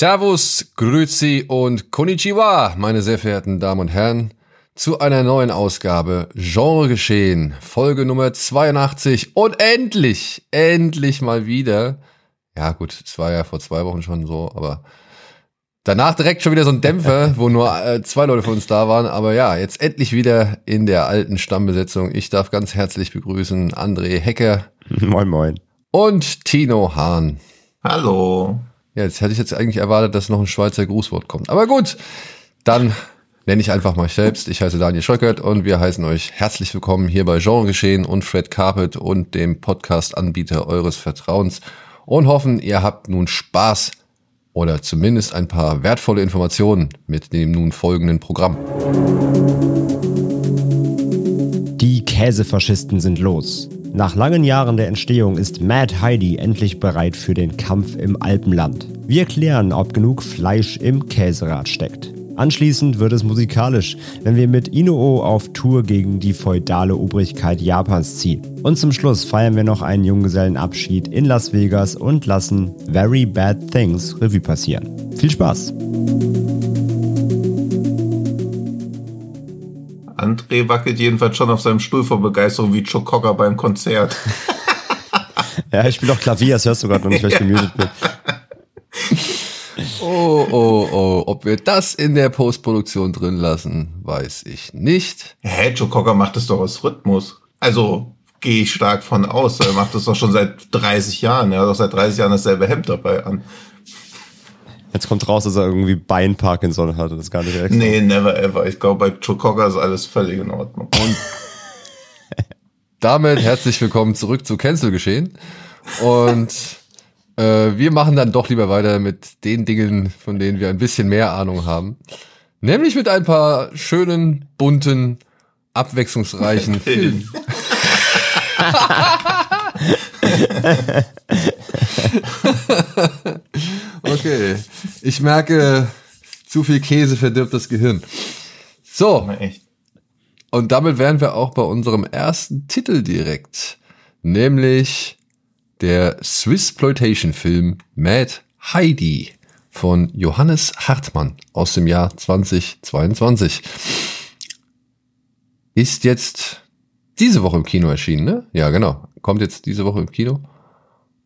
Servus, Grüezi und Konnichiwa, meine sehr verehrten Damen und Herren, zu einer neuen Ausgabe Genre Geschehen, Folge Nummer 82 und endlich, endlich mal wieder. Ja gut, es war ja vor zwei Wochen schon so, aber danach direkt schon wieder so ein Dämpfer, wo nur äh, zwei Leute von uns da waren. Aber ja, jetzt endlich wieder in der alten Stammbesetzung. Ich darf ganz herzlich begrüßen André Hecker. Moin, moin. Und Tino Hahn. Hallo. Ja, jetzt hätte ich jetzt eigentlich erwartet, dass noch ein Schweizer Grußwort kommt. Aber gut, dann nenne ich einfach mal selbst. Ich heiße Daniel Schröckert und wir heißen euch herzlich willkommen hier bei Genre Geschehen und Fred Carpet und dem Podcast-Anbieter eures Vertrauens und hoffen, ihr habt nun Spaß oder zumindest ein paar wertvolle Informationen mit dem nun folgenden Programm. Käsefaschisten sind los. Nach langen Jahren der Entstehung ist Mad Heidi endlich bereit für den Kampf im Alpenland. Wir klären, ob genug Fleisch im Käserad steckt. Anschließend wird es musikalisch, wenn wir mit Inuo auf Tour gegen die feudale Obrigkeit Japans ziehen. Und zum Schluss feiern wir noch einen Junggesellenabschied in Las Vegas und lassen Very Bad Things Revue passieren. Viel Spaß! André wackelt jedenfalls schon auf seinem Stuhl vor Begeisterung wie Joe Cocker beim Konzert. ja, ich spiele auch Klavier, das hörst du gerade noch nicht, weil ich gemutet bin. Oh, oh, oh. Ob wir das in der Postproduktion drin lassen, weiß ich nicht. Hä, Joe Cocker macht das doch aus Rhythmus. Also gehe ich stark von aus. Er macht das doch schon seit 30 Jahren. Er hat doch seit 30 Jahren dasselbe Hemd dabei an. Jetzt kommt raus, dass er irgendwie Bein-Parkinson hat. Das ist gar nicht extra. Nee, never ever. Ich glaube, bei Joe Cocker ist alles völlig in Ordnung. Und damit herzlich willkommen zurück zu Cancel geschehen. Und äh, wir machen dann doch lieber weiter mit den Dingen, von denen wir ein bisschen mehr Ahnung haben. Nämlich mit ein paar schönen, bunten, abwechslungsreichen Filmen. okay, ich merke, zu viel Käse verdirbt das Gehirn. So, und damit wären wir auch bei unserem ersten Titel direkt, nämlich der Swissploitation-Film Mad Heidi von Johannes Hartmann aus dem Jahr 2022. Ist jetzt diese Woche im Kino erschienen, ne? Ja, genau. Kommt jetzt diese Woche im Kino.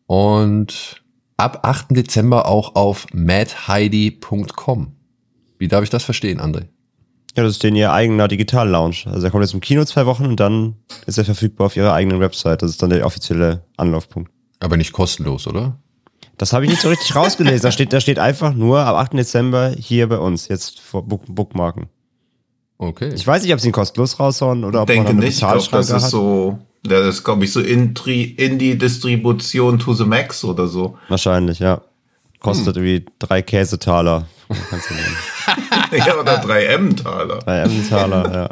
Und ab 8. Dezember auch auf madheidi.com. Wie darf ich das verstehen, André? Ja, das ist den ihr eigener Digital-Lounge. Also er kommt jetzt im Kino zwei Wochen und dann ist er verfügbar auf ihrer eigenen Website. Das ist dann der offizielle Anlaufpunkt. Aber nicht kostenlos, oder? Das habe ich nicht so richtig rausgelesen. Da steht, da steht einfach nur ab 8. Dezember hier bei uns, jetzt vor Book Bookmarken. Okay. Ich weiß nicht, ob sie ihn kostenlos raushauen oder ob Denke man eine nicht. Ich glaube, das ist hat. so, das ist, glaube ich, so Indie-Distribution to the max oder so. Wahrscheinlich, ja. Kostet irgendwie drei Käsetaler. Kannst du nehmen. ja, oder 3M-Taler. Drei M-Taler, ja.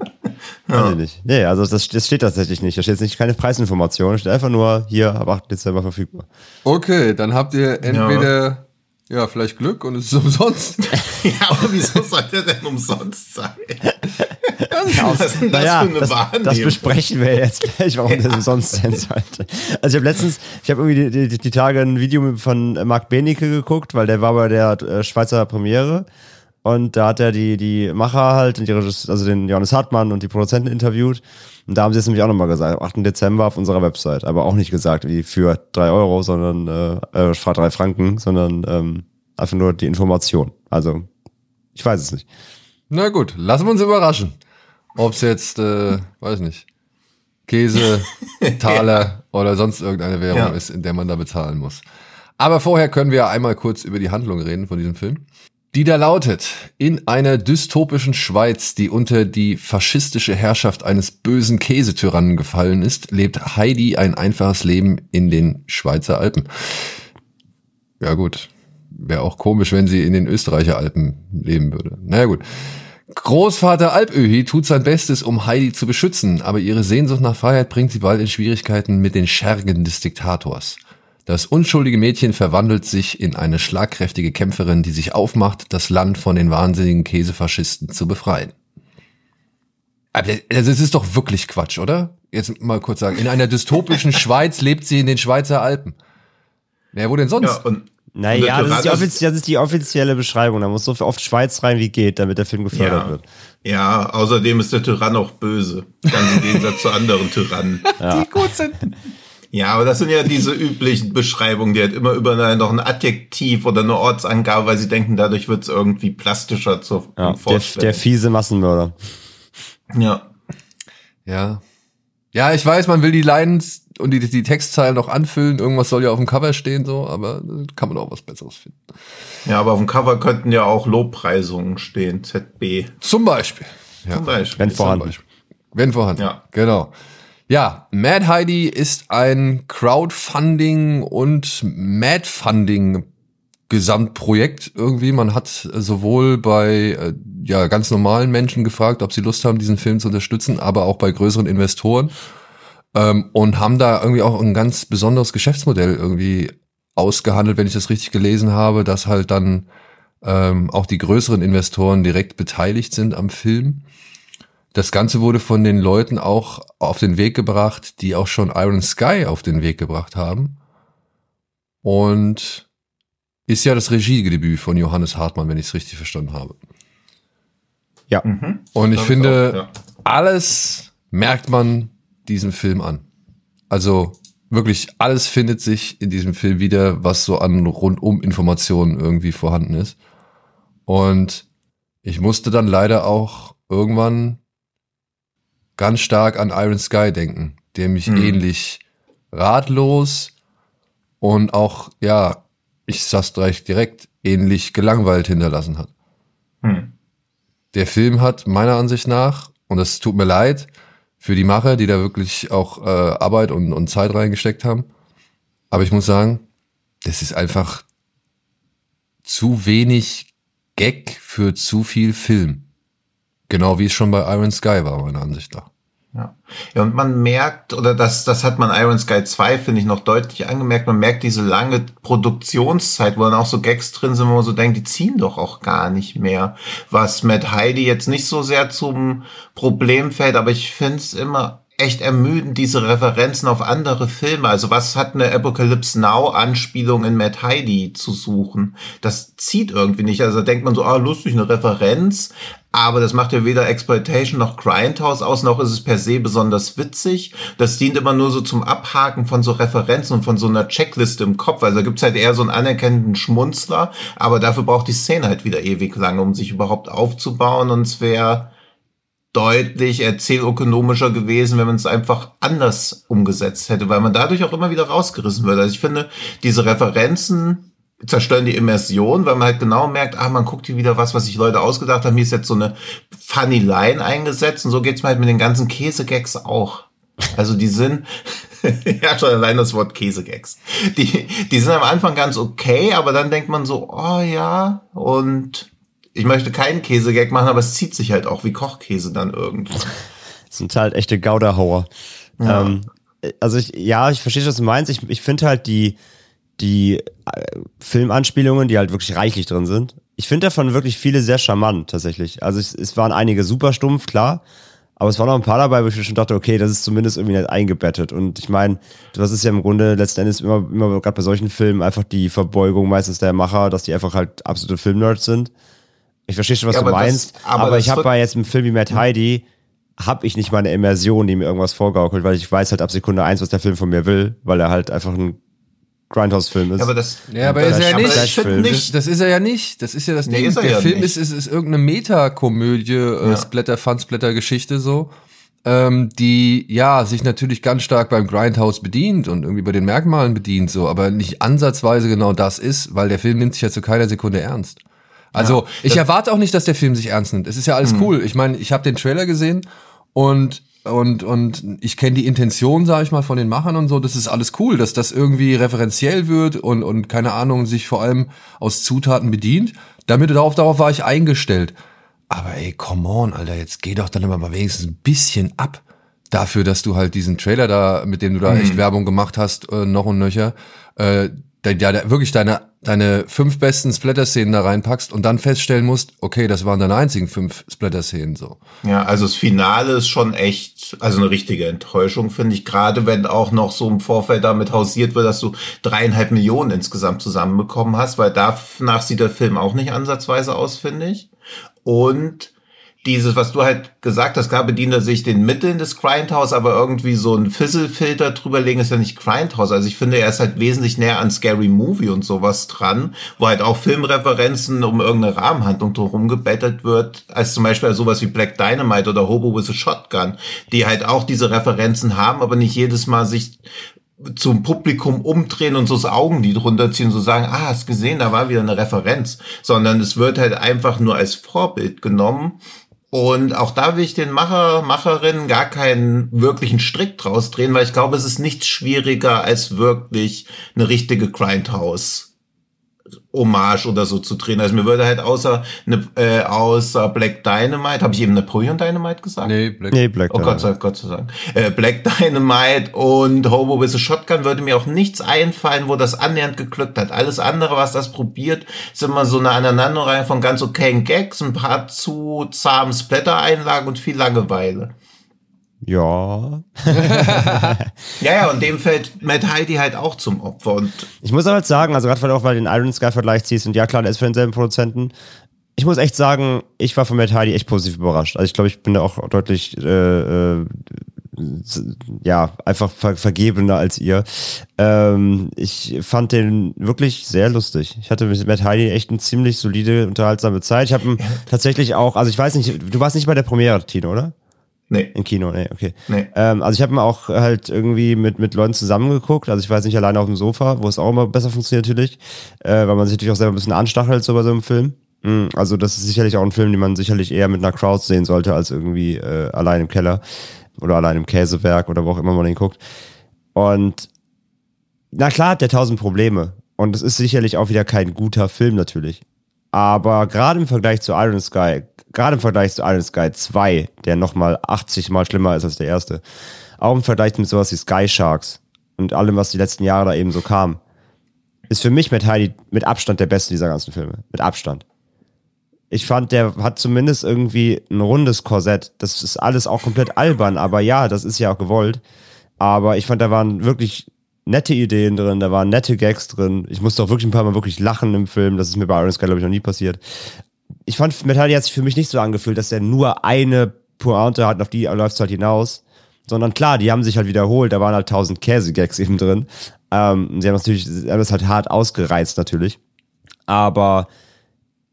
Weiß ich nicht. Nee, also das, das steht tatsächlich nicht. Da steht jetzt nicht keine Preisinformation. Da steht einfach nur hier ab 8. Dezember verfügbar. Okay, dann habt ihr entweder, ja, vielleicht Glück und es ist umsonst. Ja, aber wieso soll der denn umsonst sein? Was ist denn das naja, für eine das, Wahrnehmung? das besprechen wir jetzt gleich, warum das umsonst sein sollte. Also ich habe letztens, ich habe irgendwie die, die, die Tage ein Video von Marc Benecke geguckt, weil der war bei der äh, Schweizer Premiere und da hat er die, die Macher halt, und die Regis- also den Johannes Hartmann und die Produzenten interviewt und da haben sie es nämlich auch nochmal gesagt, am 8. Dezember auf unserer Website, aber auch nicht gesagt, wie für drei Euro, sondern äh, äh, drei Franken, sondern ähm, einfach nur die Information. Also ich weiß es nicht. Na gut, lassen wir uns überraschen. Ob es jetzt, äh, weiß nicht, Käse, Taler oder sonst irgendeine Währung Ja. ist, in der man da bezahlen muss. Aber vorher können wir einmal kurz über die Handlung reden von diesem Film. Die da lautet, in einer dystopischen Schweiz, die unter die faschistische Herrschaft eines bösen Käsetyrannen gefallen ist, lebt Heidi ein einfaches Leben in den Schweizer Alpen. Ja gut, wäre auch komisch, wenn sie in den Österreicher Alpen leben würde. Naja gut. Großvater Alpöhi tut sein Bestes, um Heidi zu beschützen, aber ihre Sehnsucht nach Freiheit bringt sie bald in Schwierigkeiten mit den Schergen des Diktators. Das unschuldige Mädchen verwandelt sich in eine schlagkräftige Kämpferin, die sich aufmacht, das Land von den wahnsinnigen Käsefaschisten zu befreien. Aber das ist doch wirklich Quatsch, oder? Jetzt mal kurz sagen. In einer dystopischen Schweiz lebt sie in den Schweizer Alpen. Wer wo denn sonst? Ja, und Naja, das ist, die Tyrann ist- offiz- das ist die offizielle Beschreibung. Da muss so oft Schweiz rein, wie geht, damit der Film gefördert ja, wird. ja, außerdem ist der Tyrann auch böse. Ganz im Gegensatz zu anderen Tyrannen. Die gut sind. Ja, aber das sind ja diese üblichen Beschreibungen, die halt immer über noch ein Adjektiv oder eine Ortsangabe, weil sie denken, dadurch wird es irgendwie plastischer zur Ja, der, Vorstellung. der fiese Massenmörder. ja. Ja. Ja, ich weiß, man will die Lines und die, die Textzeilen noch anfüllen. Irgendwas soll ja auf dem Cover stehen, so, aber da kann man auch was Besseres finden. ja, aber auf dem Cover könnten ja auch Lobpreisungen stehen, ZB Zum Beispiel. Ja. zum Beispiel. Wenn vorhanden. Beispiel. Wenn vorhanden. Ja. Genau. Ja, Mad Heidi ist ein Crowdfunding und Mad-Funding Gesamtprojekt irgendwie. Man hat sowohl bei äh, ja, ganz normalen Menschen gefragt, ob sie Lust haben, diesen Film zu unterstützen, aber auch bei größeren Investoren. Ähm, und haben da irgendwie auch ein ganz besonderes Geschäftsmodell irgendwie ausgehandelt, wenn ich das richtig gelesen habe, dass halt dann ähm, auch die größeren Investoren direkt beteiligt sind am Film. Das Ganze wurde von den Leuten auch auf den Weg gebracht, die auch schon Iron Sky auf den Weg gebracht haben. Und ist ja das Regiedebüt von Johannes Hartmann, wenn ich es richtig verstanden habe. Ja. Mhm. Und ich Das finde, auch, ja. alles merkt man diesem Film an. Also wirklich alles findet sich in diesem Film wieder, was so an rundum Informationen irgendwie vorhanden ist. Und ich musste dann leider auch irgendwann ganz stark an Iron Sky denken, der mich Hm. ähnlich ratlos und auch, ja, ich sag's gleich direkt, ähnlich gelangweilt hinterlassen hat. Hm. Der Film hat meiner Ansicht nach, und es tut mir leid für die Macher, die da wirklich auch äh, Arbeit und, und Zeit reingesteckt haben, aber ich muss sagen, das ist einfach zu wenig Gag für zu viel Film. Genau wie es schon bei Iron Sky war, meiner Ansicht nach. Ja. ja, und man merkt, oder das, das hat man Iron Sky 2, finde ich, noch deutlich angemerkt, man merkt diese lange Produktionszeit, wo dann auch so Gags drin sind, wo man so denkt, die ziehen doch auch gar nicht mehr. Was Matt Heidi jetzt nicht so sehr zum Problem fällt, aber ich finde es immer echt ermüdend, diese Referenzen auf andere Filme. Also was hat eine Apocalypse Now Anspielung in Matt Heidi zu suchen? Das zieht irgendwie nicht. Also da denkt man so, ah, lustig, eine Referenz. Aber das macht ja weder Exploitation noch Grindhouse aus, noch ist es per se besonders witzig. Das dient immer nur so zum Abhaken von so Referenzen und von so einer Checkliste im Kopf. Also da gibt's halt eher so einen anerkennenden Schmunzler, aber dafür braucht die Szene halt wieder ewig lange, um sich überhaupt aufzubauen. Und es wäre deutlich erzählökonomischer gewesen, wenn man es einfach anders umgesetzt hätte, weil man dadurch auch immer wieder rausgerissen wird. Also ich finde, diese Referenzen zerstören die Immersion, weil man halt genau merkt, ah, man guckt hier wieder was, was sich Leute ausgedacht haben. Hier ist jetzt so eine funny Line eingesetzt und so geht's mir halt mit den ganzen Käsegags auch. Also die sind, ja schon allein das Wort Käsegags. Die, die sind am Anfang ganz okay, aber dann denkt man so, oh ja, und ich möchte keinen Käsegag machen, aber es zieht sich halt auch wie Kochkäse dann irgendwann. Das sind halt echte Gouda-Hauer. Ähm, also ich, ja, ich verstehe, was du meinst. Ich, ich finde halt die, die äh, Filmanspielungen, die halt wirklich reichlich drin sind. Ich finde davon wirklich viele sehr charmant, tatsächlich. Also es, es waren einige super stumpf, klar. Aber es waren auch ein paar dabei, wo ich mir schon dachte, okay, das ist zumindest irgendwie nicht eingebettet. Und ich meine, das ist ja im Grunde letzten Endes immer, immer gerade bei solchen Filmen einfach die Verbeugung meistens der Macher, dass die einfach halt absolute Filmnerds sind. Ich verstehe schon, was Ja, du aber das- meinst, aber aber, ich habe bei jetzt im Film wie Mad Heidi, habe ich nicht mal eine Immersion, die mir irgendwas vorgaukelt, weil ich weiß halt ab Sekunde eins, was der Film von mir will, weil er halt einfach ein Grindhouse-Film ist. Ja, aber das, Ja, aber das, ist er ja nicht. Ich nicht, Das ist er ja nicht. Das ist ja das Nee, Ding. ist er Der ja Film nicht. ist, ist, ist irgendeine Metakomödie, äh, Ja. Splatter, Fun-Splatter-Geschichte so, ähm, die ja sich natürlich ganz stark beim Grindhouse bedient und irgendwie bei den Merkmalen bedient so, aber nicht ansatzweise genau das ist, weil der Film nimmt sich ja zu keiner Sekunde ernst. Also ich erwarte auch nicht, dass der Film sich ernst nimmt. Es ist ja alles cool. Ich meine, ich habe den Trailer gesehen und und und ich kenne die Intention, sage ich mal, von den Machern und so. Das ist alles cool, dass das irgendwie referenziell wird und und keine Ahnung sich vor allem aus Zutaten bedient. Damit darauf darauf war ich eingestellt. Aber ey, come on, Alter, jetzt geh doch dann immer mal wenigstens ein bisschen ab dafür, dass du halt diesen Trailer da, mit dem du da echt Werbung gemacht hast, äh, noch und nöcher, äh, da, da, wirklich deine, deine fünf besten Splatter-Szenen da reinpackst und dann feststellen musst, okay, das waren deine einzigen fünf Splatter-Szenen so. Ja, also das Finale ist schon echt, also eine richtige Enttäuschung, finde ich. Gerade wenn auch noch so im Vorfeld damit hausiert wird, dass du dreieinhalb Millionen insgesamt zusammenbekommen hast, weil danach sieht der Film auch nicht ansatzweise aus, finde ich. Und dieses, was du halt gesagt hast, klar bedient er sich den Mitteln des Grindhouse, aber irgendwie so ein Fizzle-Filter drüberlegen ist ja nicht Grindhouse. Also ich finde, er ist halt wesentlich näher an Scary Movie und sowas dran, wo halt auch Filmreferenzen um irgendeine Rahmenhandlung drum gebettet wird, als zum Beispiel sowas wie Black Dynamite oder Hobo with a Shotgun, die halt auch diese Referenzen haben, aber nicht jedes Mal sich zum Publikum umdrehen und so das Augenlid runterziehen, so sagen, ah, hast gesehen, da war wieder eine Referenz, sondern es wird halt einfach nur als Vorbild genommen und auch da will ich den Macher, Macherinnen gar keinen wirklichen Strick draus drehen, weil ich glaube, es ist nichts schwieriger als wirklich eine richtige Grindhouse Hommage oder so zu drehen. Also mir würde halt außer ne, äh, außer Black Dynamite, habe ich eben Napoleon Dynamite gesagt? Nee, Black. Nee, Black Oh Gott sei, Gott sei Dank. Äh, Black Dynamite und Hobo with a Shotgun würde mir auch nichts einfallen, wo das annähernd geglückt hat. Alles andere, was das probiert, ist immer so eine Aneinanderreihe von ganz okayen Gags, ein paar zu zahmen Splatter-Einlagen und viel Langeweile. Ja. Ja, ja, und dem fällt Matt Heidi halt auch zum Opfer. Und Ich muss aber halt sagen, also gerade weil du auch mal den Iron Sky Vergleich ziehst und ja klar, der ist für denselben Produzenten. Ich muss echt sagen, ich war von Matt Hardy echt positiv überrascht. Also ich glaube, ich bin da auch deutlich äh, äh, ja, einfach ver vergebener als ihr. Ähm, ich fand den wirklich sehr lustig. Ich hatte mit Matt Heidi echt eine ziemlich solide, unterhaltsame Zeit. Ich habe ihn tatsächlich auch, also ich weiß nicht, du warst nicht bei der Premiere, Tino, oder? Nee, Im Kino, nee, okay. Nee. Ähm, also ich habe ihn auch halt irgendwie mit, mit Leuten zusammengeguckt. Also ich weiß nicht alleine auf dem Sofa, wo es auch immer besser funktioniert natürlich, äh, weil man sich natürlich auch selber ein bisschen anstachelt so bei so einem Film. Mm, Also das ist sicherlich auch ein Film, den man sicherlich eher mit einer Crowd sehen sollte, als irgendwie äh, allein im Keller oder allein im Käsewerk oder wo auch immer man den guckt. Und na klar hat der tausend Probleme. Und es ist sicherlich auch wieder kein guter Film natürlich. Aber gerade im Vergleich zu Iron Sky, gerade im Vergleich zu Iron Sky 2, der nochmal 80 mal schlimmer ist als der erste, auch im Vergleich mit sowas wie Sky Sharks und allem, was die letzten Jahre da eben so kam, ist für mich Matt Heidi mit Abstand der beste dieser ganzen Filme. Mit Abstand. Ich fand, der hat zumindest irgendwie ein rundes Korsett. Das ist alles auch komplett albern, aber ja, das ist ja auch gewollt. Aber ich fand, da waren wirklich nette Ideen drin, da waren nette Gags drin. Ich musste auch wirklich ein paar Mal wirklich lachen im Film. Das ist mir bei Iron Sky, glaube ich, noch nie passiert. Ich fand, Metallica hat sich für mich nicht so angefühlt, dass er nur eine Pointe hat, und auf die läuft es halt hinaus. Sondern klar, die haben sich halt wiederholt, da waren halt tausend Käse-Gags eben drin. Ähm, sie haben natürlich, sie haben das halt hart ausgereizt natürlich. Aber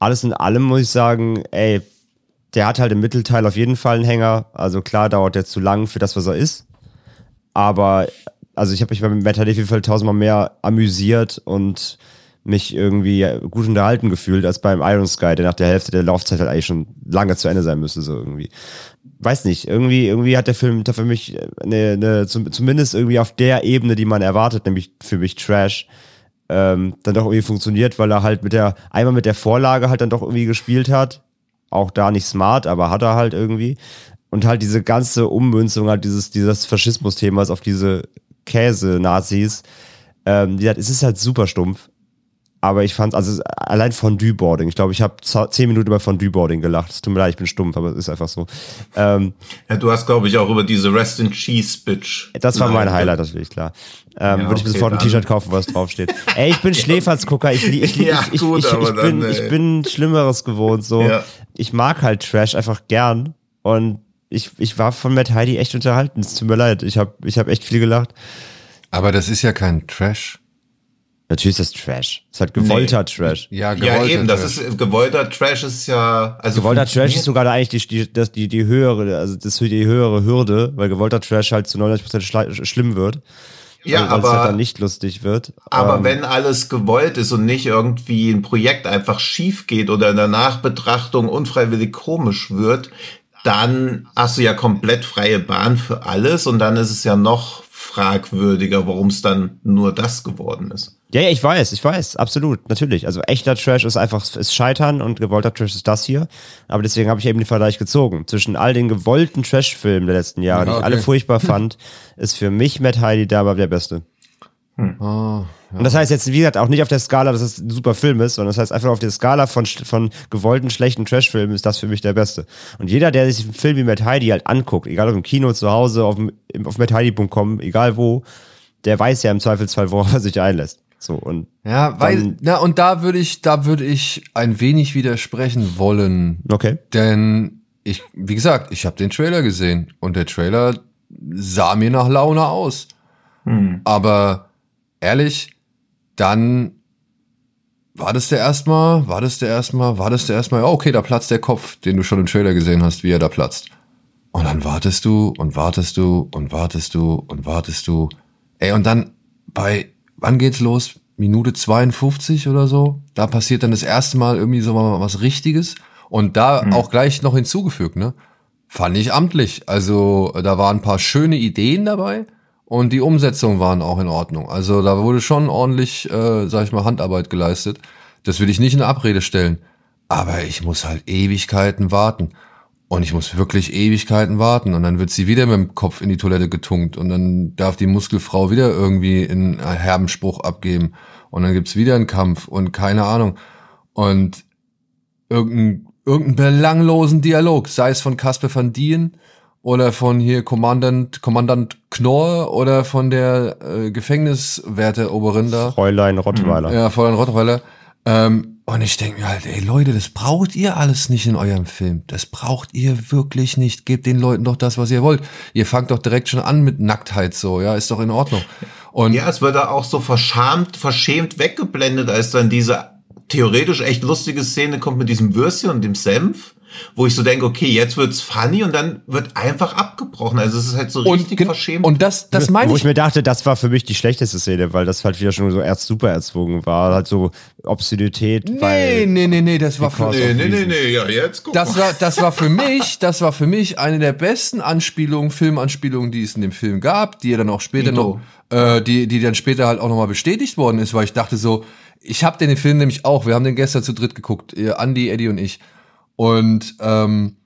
alles in allem muss ich sagen, ey, der hat halt im Mittelteil auf jeden Fall einen Hänger. Also klar dauert der zu lang für das, was er ist. Aber also ich habe mich beim Metal auf jeden Fall tausendmal mehr amüsiert und mich irgendwie gut unterhalten gefühlt als beim Iron Sky, der nach der Hälfte der Laufzeit halt eigentlich schon lange zu Ende sein müsste, so irgendwie. Weiß nicht, irgendwie, irgendwie hat der Film da für mich eine, eine zum, zumindest irgendwie auf der Ebene, die man erwartet, nämlich für mich Trash, ähm, dann doch irgendwie funktioniert, weil er halt mit der, einmal mit der Vorlage halt dann doch irgendwie gespielt hat. Auch da nicht smart, aber hat er halt irgendwie. Und halt diese ganze Ummünzung halt dieses, dieses Faschismus-Themas auf diese Käse-Nazis. Ähm, die, es ist halt super stumpf. Aber ich fand, also allein Fondue-Boarding. Ich glaube, ich habe zehn Minuten über Fondue-Boarding gelacht. Es tut mir leid, ich bin stumpf, aber es ist einfach so. Ähm, ja, du hast, glaube ich, auch über diese Rest in Cheese Bitch. das war mein Highlight natürlich, klar. Ähm, Ja, Würde ich mir okay, sofort ein. T-Shirt kaufen, was draufsteht. Ey, ich bin Schläferzgucker. Ich, ich, ich, Ja, ich, ich, gut, ich, ich, aber bin, dann, ich bin Schlimmeres gewohnt. So, Ja. ich mag halt Trash einfach gern und ich, ich war von Matt Heidi echt unterhalten. Es tut mir leid. Ich habe ich hab echt viel gelacht. Aber das ist ja kein Trash. Natürlich ist das Trash. Es ist halt gewollter Trash. Ja, Ja, gewollter eben, das Trash. ist gewollter Trash ist ja, also Gewollter Trash ist sogar eigentlich die, die, das, die, die höhere, also das ist die höhere Hürde, weil gewollter Trash halt zu 99% schla- schlimm wird. Ja, weil, weil halt aber- dann nicht lustig wird. Aber Ähm, wenn alles gewollt ist und nicht irgendwie ein Projekt einfach schief geht oder in der Nachbetrachtung unfreiwillig komisch wird, dann hast du ja komplett freie Bahn für alles und dann ist es ja noch fragwürdiger, warum es dann nur das geworden ist. Ja, ja, ich weiß, ich weiß, absolut, natürlich. Also echter Trash ist einfach ist Scheitern und gewollter Trash ist das hier. Aber deswegen habe ich eben den Vergleich gezogen. Zwischen all den gewollten Trash-Filmen der letzten Jahre, die Ja, ich alle okay. furchtbar fand, ist für mich Matt Heidi dabei der Beste. Ah, Und das heißt jetzt, wie gesagt, auch nicht auf der Skala, dass es ein super Film ist, sondern das heißt einfach auf der Skala von, von gewollten, schlechten Trash-Filmen ist das für mich der Beste. Und jeder, der sich einen Film wie Matt Heidi halt anguckt, egal ob im Kino, zu Hause, auf, dem- auf mattheidi.com, egal wo, der weiß ja im Zweifelsfall, worauf er sich einlässt. So, und Ja, weil, na, und da würde ich, da würde ich ein wenig widersprechen wollen. okay. Denn ich, wie gesagt, ich habe den Trailer gesehen und der Trailer sah mir nach Laune aus. Aber ehrlich, dann war das der erstmal, war das der erstmal, war das der erstmal, ja, okay, da platzt der Kopf, den du schon im Trailer gesehen hast, wie er da platzt. Und dann wartest du und wartest du und wartest du und wartest du. Ey, und dann bei, wann geht's los? Minute 52 oder so? Da passiert dann das erste Mal irgendwie so mal was Richtiges. Und da auch gleich noch hinzugefügt, ne? Fand ich amtlich. Also da waren ein paar schöne Ideen dabei und die Umsetzung waren auch in Ordnung. Also da wurde schon ordentlich, äh, sag ich mal, Handarbeit geleistet. Das will ich nicht in Abrede stellen. Aber ich muss halt Ewigkeiten warten. Und ich muss wirklich Ewigkeiten warten. Und dann wird sie wieder mit dem Kopf in die Toilette getunkt. Und dann darf die Muskelfrau wieder irgendwie einen herben Spruch abgeben. Und dann gibt's wieder einen Kampf und keine Ahnung. Und irgendein, irgendeinen belanglosen Dialog, sei es von Casper van Dien oder von hier Kommandant, Kommandant Knorr oder von der äh, Gefängniswärteroberin da. Fräulein Rottweiler. Ja, Fräulein Rottweiler. Ähm, und ich denke mir halt, ey Leute, das braucht ihr alles nicht in eurem Film. Das braucht ihr wirklich nicht. Gebt den Leuten doch das, was ihr wollt. Ihr fangt doch direkt schon an mit Nacktheit so, ja, ist doch in Ordnung. Und Ja, es wird da auch so verschamt, verschämt weggeblendet, als dann diese theoretisch echt lustige Szene kommt mit diesem Würstchen und dem Senf, wo ich so denke, okay, jetzt wird's funny und dann wird einfach abgebrochen. Also es ist halt so richtig gen- verschämt. und das, das meine Wo ich. ich mir dachte, das war für mich die schlechteste Szene, weil das halt wieder schon so erst super erzwungen war. Halt so Obszönität. Nee, weil nee, nee, nee, das war für, nee, nee, nee, nee, ja, jetzt guck das mal. war, das war für mich, das war für mich eine der besten Anspielungen, Filmanspielungen, die es in dem Film gab, die ja dann auch später noch, äh, die, die dann später halt auch nochmal bestätigt worden ist, weil ich dachte so, ich habe den Film nämlich auch, wir haben den gestern zu dritt geguckt, äh, Andy, Eddie und ich. Und, ähm,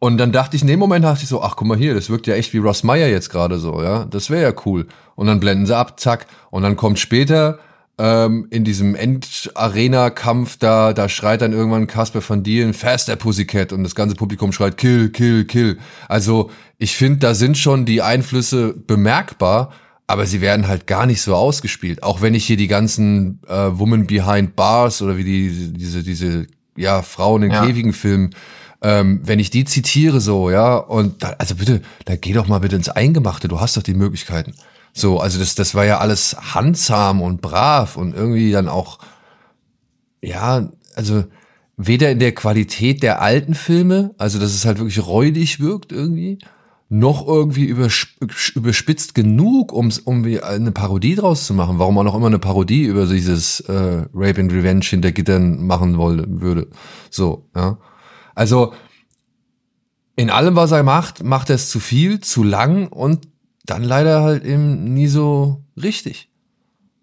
und dann dachte ich, in dem Moment dachte ich so, ach guck mal hier, das wirkt ja echt wie Ross Meyer jetzt gerade so, ja, das wäre ja cool. Und dann blenden sie ab, zack, und dann kommt später ähm, in diesem End-Arena-Kampf, da, da schreit dann irgendwann Casper van Dien, Faster Pussycat und das ganze Publikum schreit Kill, Kill, Kill. Also ich finde, da sind schon die Einflüsse bemerkbar, aber sie werden halt gar nicht so ausgespielt. Auch wenn ich hier die ganzen äh, Woman Behind Bars oder wie die, diese, diese, ja, Frauen in Ja. Käfigen filmen, ähm, wenn ich die zitiere so, ja, und da, also bitte, da geh doch mal bitte ins Eingemachte, du hast doch die Möglichkeiten. So, also das, das war ja alles handsam und brav und irgendwie dann auch, ja, also weder in der Qualität der alten Filme, also dass es halt wirklich räudig wirkt irgendwie, noch irgendwie übersp- überspitzt genug, um wie eine Parodie draus zu machen. Warum man auch immer eine Parodie über dieses äh, Rape and Revenge hinter Gittern machen wollen würde. So, ja. Also in allem, was er macht, macht er es zu viel, zu lang und dann leider halt eben nie so richtig.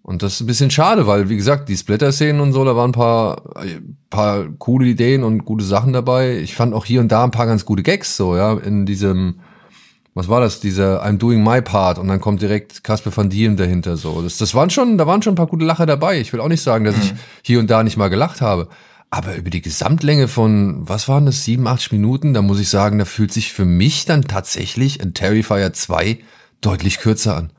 Und das ist ein bisschen schade, weil, wie gesagt, die Splitter-Szenen und so, da waren ein paar, paar coole Ideen und gute Sachen dabei. Ich fand auch hier und da ein paar ganz gute Gags, so, ja, in diesem, was war das, dieser I'm doing my part und dann kommt direkt Casper van Dien dahinter, so. Das, das waren schon, da waren schon ein paar gute Lacher dabei. Ich will auch nicht sagen, dass ich hier und da nicht mal gelacht habe. Aber über die Gesamtlänge von, was waren das, 87 Minuten, da muss ich sagen, da fühlt sich für mich dann tatsächlich ein Terrifier 2 deutlich kürzer an.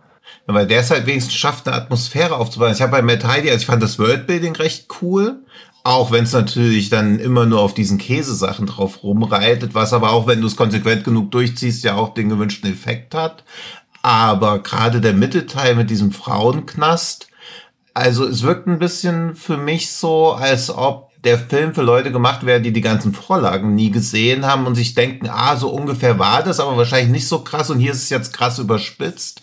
Weil der es halt wenigstens schafft, eine Atmosphäre aufzubauen. Ich habe bei Matt Heidi, also ich fand das Worldbuilding recht cool. Auch wenn es natürlich dann immer nur auf diesen Käsesachen drauf rumreitet, was aber auch, wenn du es konsequent genug durchziehst, ja auch den gewünschten Effekt hat. Aber gerade der Mittelteil mit diesem Frauenknast, also es wirkt ein bisschen für mich so, als ob der Film für Leute gemacht wäre, die die ganzen Vorlagen nie gesehen haben und sich denken, ah, so ungefähr war das, aber wahrscheinlich nicht so krass und hier ist es jetzt krass überspitzt.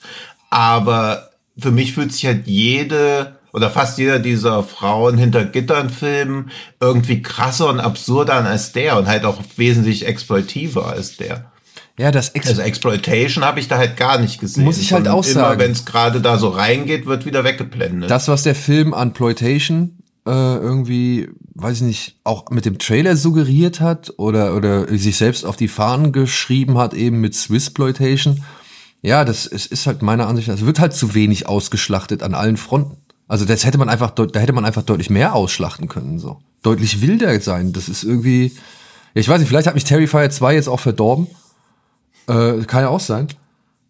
Aber für mich fühlt sich halt jede oder fast jeder dieser Frauen hinter Gittern Filmen irgendwie krasser und absurder als der und halt auch wesentlich exploitiver als der. Ja, das Ex Also Exploitation habe ich da halt gar nicht gesehen. Muss ich halt auch sagen. Immer wenn es gerade da so reingeht, wird wieder weggeblendet. Das, was der Film an Ploitation äh, irgendwie, weiß ich nicht, auch mit dem Trailer suggeriert hat oder, oder sich selbst auf die Fahnen geschrieben hat, eben mit Swissploitation. Ja, das ist, ist halt meiner Ansicht nach, es wird halt zu wenig ausgeschlachtet an allen Fronten. Also das hätte man einfach, da hätte man einfach deutlich mehr ausschlachten können, so. Deutlich wilder sein. Das ist irgendwie, ich weiß nicht, vielleicht hat mich Terrifier 2 jetzt auch verdorben. Äh, kann ja auch sein.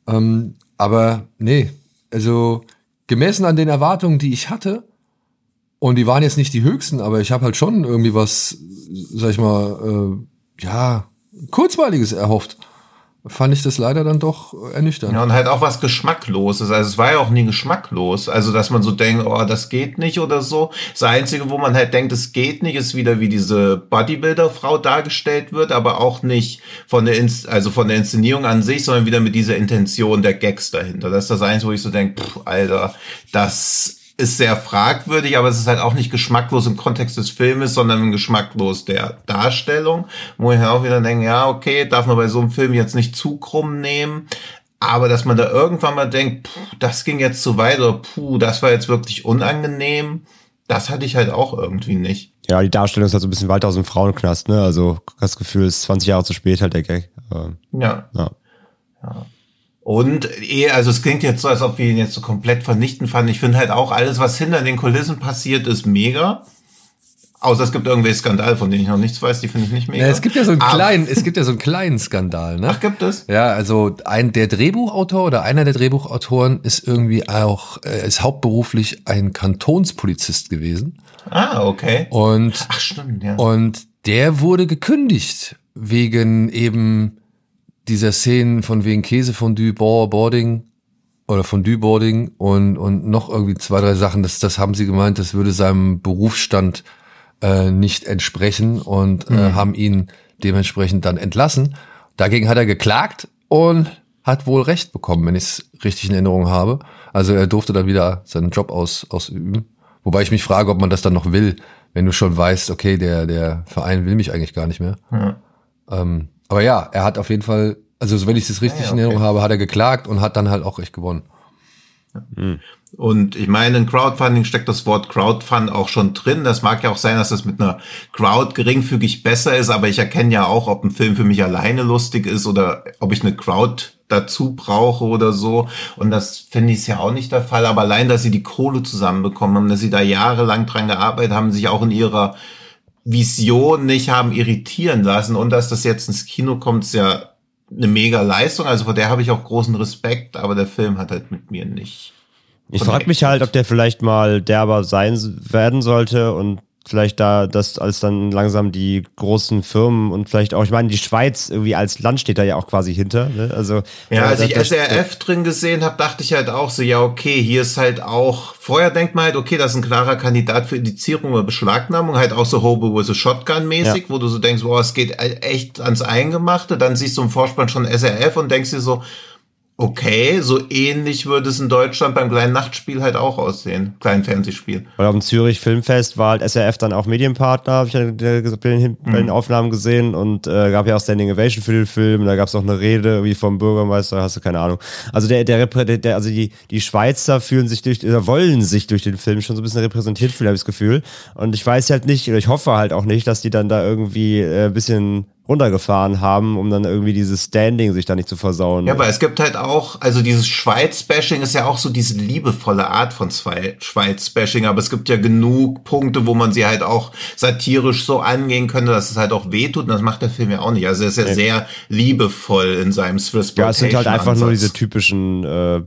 Ähm, aber nee, also gemessen an den Erwartungen, die ich hatte, und die waren jetzt nicht die höchsten, aber ich habe halt schon irgendwie was, sag ich mal, äh, ja, kurzweiliges erhofft fand ich das leider dann doch ernüchternd. Ja, und halt auch was Geschmackloses. Also es war ja auch nie geschmacklos. Also, dass man so denkt, oh, das geht nicht oder so. Das Einzige, wo man halt denkt, es geht nicht, ist wieder, wie diese Bodybuilder-Frau dargestellt wird, aber auch nicht von der, Inst also von der Inszenierung an sich, sondern wieder mit dieser Intention der Gags dahinter. Das ist das Einzige, wo ich so denke, pff, Alter, das ist sehr fragwürdig, aber es ist halt auch nicht geschmacklos im Kontext des Filmes, sondern geschmacklos der Darstellung, wo ich auch wieder denke, ja, okay, darf man bei so einem Film jetzt nicht zu krumm nehmen, aber dass man da irgendwann mal denkt, puh, das ging jetzt zu weit oder puh, das war jetzt wirklich unangenehm, das hatte ich halt auch irgendwie nicht. Ja, die Darstellung ist halt so ein bisschen weiter aus dem Frauenknast, ne? Also das Gefühl ist 20 Jahre zu spät halt der Gag. Ähm, ja. ja. ja. Und eh, also es klingt jetzt so, als ob wir ihn jetzt so komplett vernichten fanden. Ich finde halt auch alles, was hinter den Kulissen passiert, ist mega. Außer es gibt irgendwelche Skandale, von denen ich noch nichts weiß, die finde ich nicht mega. Ja, es gibt ja so einen kleinen, es gibt ja so einen kleinen Skandal, ne? Ach, gibt es? Ja, also ein der Drehbuchautor oder einer der Drehbuchautoren ist irgendwie auch äh, ist hauptberuflich ein Kantonspolizist gewesen. Ah, okay. Und Ach, stimmt, ja. Und der wurde gekündigt wegen eben dieser Szenen von wegen Käsefondue, Boarding oder Fondue Boarding und, und noch irgendwie zwei, drei Sachen, das, das haben sie gemeint, das würde seinem Berufsstand äh, nicht entsprechen und äh, mhm. äh, haben ihn dementsprechend dann entlassen. Dagegen hat er geklagt und hat wohl Recht bekommen, wenn ich es richtig in Erinnerung habe. Also er durfte dann wieder seinen Job aus, ausüben. Wobei ich mich frage, ob man das dann noch will, wenn du schon weißt, okay, der, der Verein will mich eigentlich gar nicht mehr. Mhm. Ähm, aber ja, er hat auf jeden Fall, also wenn ich das richtig ja, okay. in Erinnerung habe, hat er geklagt und hat dann halt auch echt gewonnen. Mhm. Und ich meine, in Crowdfunding steckt das Wort Crowdfund auch schon drin. Das mag ja auch sein, dass das mit einer Crowd geringfügig besser ist, aber ich erkenne ja auch, ob ein Film für mich alleine lustig ist oder ob ich eine Crowd dazu brauche oder so. Und das finde ich ja auch nicht der Fall. Aber allein, dass sie die Kohle zusammenbekommen haben, dass sie da jahrelang dran gearbeitet haben, sich auch in ihrer Vision nicht haben irritieren lassen und dass das jetzt ins Kino kommt, ist ja eine mega Leistung. Also vor der habe ich auch großen Respekt, aber der Film hat halt mit mir nicht. Ich frage mich halt, ob der vielleicht mal derber sein werden sollte und vielleicht da, das als dann langsam die großen Firmen und vielleicht auch, ich meine, die Schweiz irgendwie als Land steht da ja auch quasi hinter. Ne? Also ja, als ich SRF drin gesehen habe, dachte ich halt auch so, ja okay, hier ist halt auch. Vorher denkt man halt, okay, das ist ein klarer Kandidat für Indizierung oder Beschlagnahmung, halt auch so Hobo with a Shotgun mäßig, ja. wo du so denkst, boah, es geht echt ans Eingemachte. Dann siehst du im Vorspann schon SRF und denkst dir so, Okay, so ähnlich würde es in Deutschland beim kleinen Nachtspiel halt auch aussehen, kleinen Fernsehspiel. Oder dem Zürich Filmfest war halt SRF dann auch Medienpartner, habe ich ja bei den, bei den Aufnahmen gesehen und äh, gab ja auch Standing Ovation für den Film, da gab es auch eine Rede wie vom Bürgermeister, hast du keine Ahnung. Also der, der, der also die, die Schweizer fühlen sich durch, oder wollen sich durch den Film schon so ein bisschen repräsentiert fühlen, habe ich das Gefühl. Und ich weiß halt nicht, oder ich hoffe halt auch nicht, dass die dann da irgendwie äh, ein bisschen runtergefahren haben, um dann irgendwie dieses Standing sich da nicht zu versauen. Ja, aber es gibt halt auch, also dieses Schweiz-Bashing ist ja auch so diese liebevolle Art von Schweiz-Bashing, aber es gibt ja genug Punkte, wo man sie halt auch satirisch so angehen könnte, dass es halt auch wehtut und das macht der Film ja auch nicht. Also er ist ja, ja. sehr liebevoll in seinem Swiss Ja, es sind halt einfach Ansatz. nur diese typischen äh,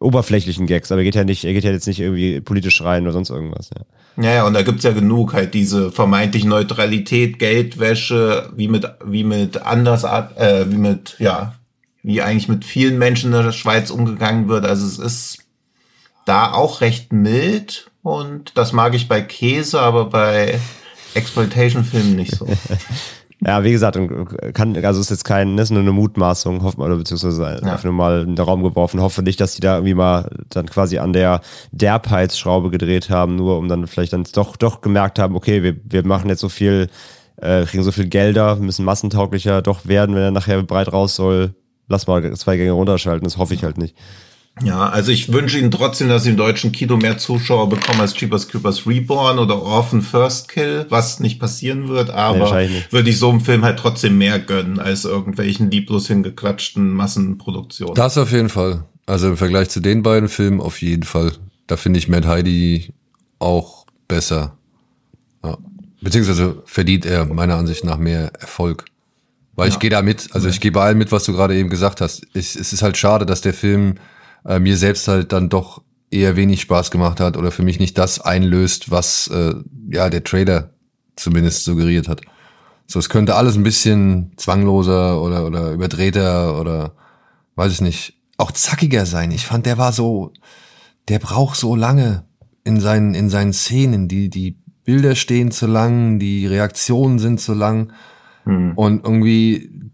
oberflächlichen Gags, aber er geht ja nicht, er geht ja jetzt nicht irgendwie politisch rein oder sonst irgendwas, ja. Ja, und da gibt's ja genug halt diese vermeintliche Neutralität, Geldwäsche, wie mit, wie mit Andersart, äh, wie mit, ja, wie eigentlich mit vielen Menschen in der Schweiz umgegangen wird. Also es ist da auch recht mild und das mag ich bei Käse, aber bei Exploitation-Filmen nicht so. Ja, wie gesagt, kann, also ist jetzt kein, das ist nur eine Mutmaßung, hofft man, oder beziehungsweise ja. einfach nur mal in den Raum geworfen, hoffe nicht, dass die da irgendwie mal dann quasi an der Derbheitsschraube gedreht haben, nur um dann vielleicht dann doch, doch gemerkt haben, okay, wir, wir machen jetzt so viel, äh, kriegen so viel Gelder, müssen massentauglicher doch werden, wenn er nachher breit raus soll. lass mal zwei Gänge runterschalten. Das hoffe ich halt nicht. Ja, also ich wünsche Ihnen trotzdem, dass Sie im deutschen Kino mehr Zuschauer bekommen als Jeepers Creepers Reborn oder Orphan First Kill, was nicht passieren wird, aber wahrscheinlich nicht. würde ich so einem Film halt trotzdem mehr gönnen als irgendwelchen lieblos hingeklatschten Massenproduktionen. Das auf jeden Fall. Also im Vergleich zu den beiden Filmen auf jeden Fall. Da finde ich Mad Heidi auch besser. Ja. Beziehungsweise verdient er meiner Ansicht nach mehr Erfolg. Weil ich gehe da mit, also ich gehe bei allem mit, was du gerade eben gesagt hast. Ich, es ist halt schade, dass der Film äh, mir selbst halt dann doch eher wenig Spaß gemacht hat oder für mich nicht das einlöst, was äh, ja der Trailer zumindest suggeriert hat. So, es könnte alles ein bisschen zwangloser oder, oder überdrehter oder weiß ich nicht, auch zackiger sein. Ich fand, der war so, der braucht so lange in seinen, in seinen Szenen. Die, die Bilder stehen zu lang, die Reaktionen sind zu lang. Und irgendwie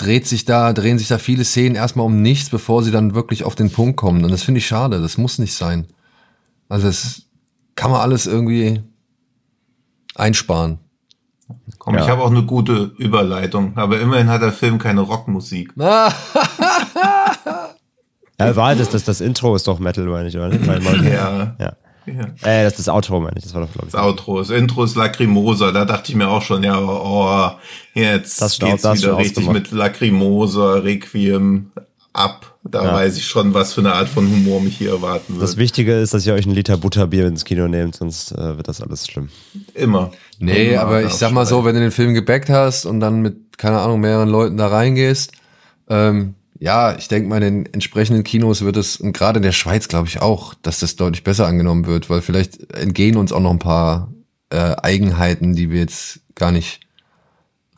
dreht sich da, drehen sich da viele Szenen erstmal um nichts, bevor sie dann wirklich auf den Punkt kommen. Und das finde ich schade. Das muss nicht sein. Also es kann man alles irgendwie einsparen. Komm, Ja. ich habe auch eine gute Überleitung, aber immerhin hat der Film keine Rockmusik. Ja, war das, das, das Intro ist doch Metal, meine ich, oder Ja. ja. Ja. Äh, das ist das Outro, meine ich. Das war doch, glaube ich. Das Outro, das Intro ist Lacrimosa, da dachte ich mir auch schon, ja, oh, jetzt Das geht's das wieder richtig ausgemacht. mit Lacrimosa, Requiem ab. Da Ja. weiß ich schon, was für eine Art von Humor mich hier erwarten wird. Das Wichtige ist, dass ihr euch einen Liter Butterbier ins Kino nehmt, sonst äh, wird das alles schlimm. Immer. nee, Immer aber ich sag mal so, wenn du den Film gebackt hast und dann mit, keine Ahnung, mehreren Leuten da reingehst, ähm, ja, ich denke mal, in den entsprechenden Kinos wird es, und gerade in der Schweiz glaube ich auch, dass das deutlich besser angenommen wird, weil vielleicht entgehen uns auch noch ein paar äh, Eigenheiten, die wir jetzt gar nicht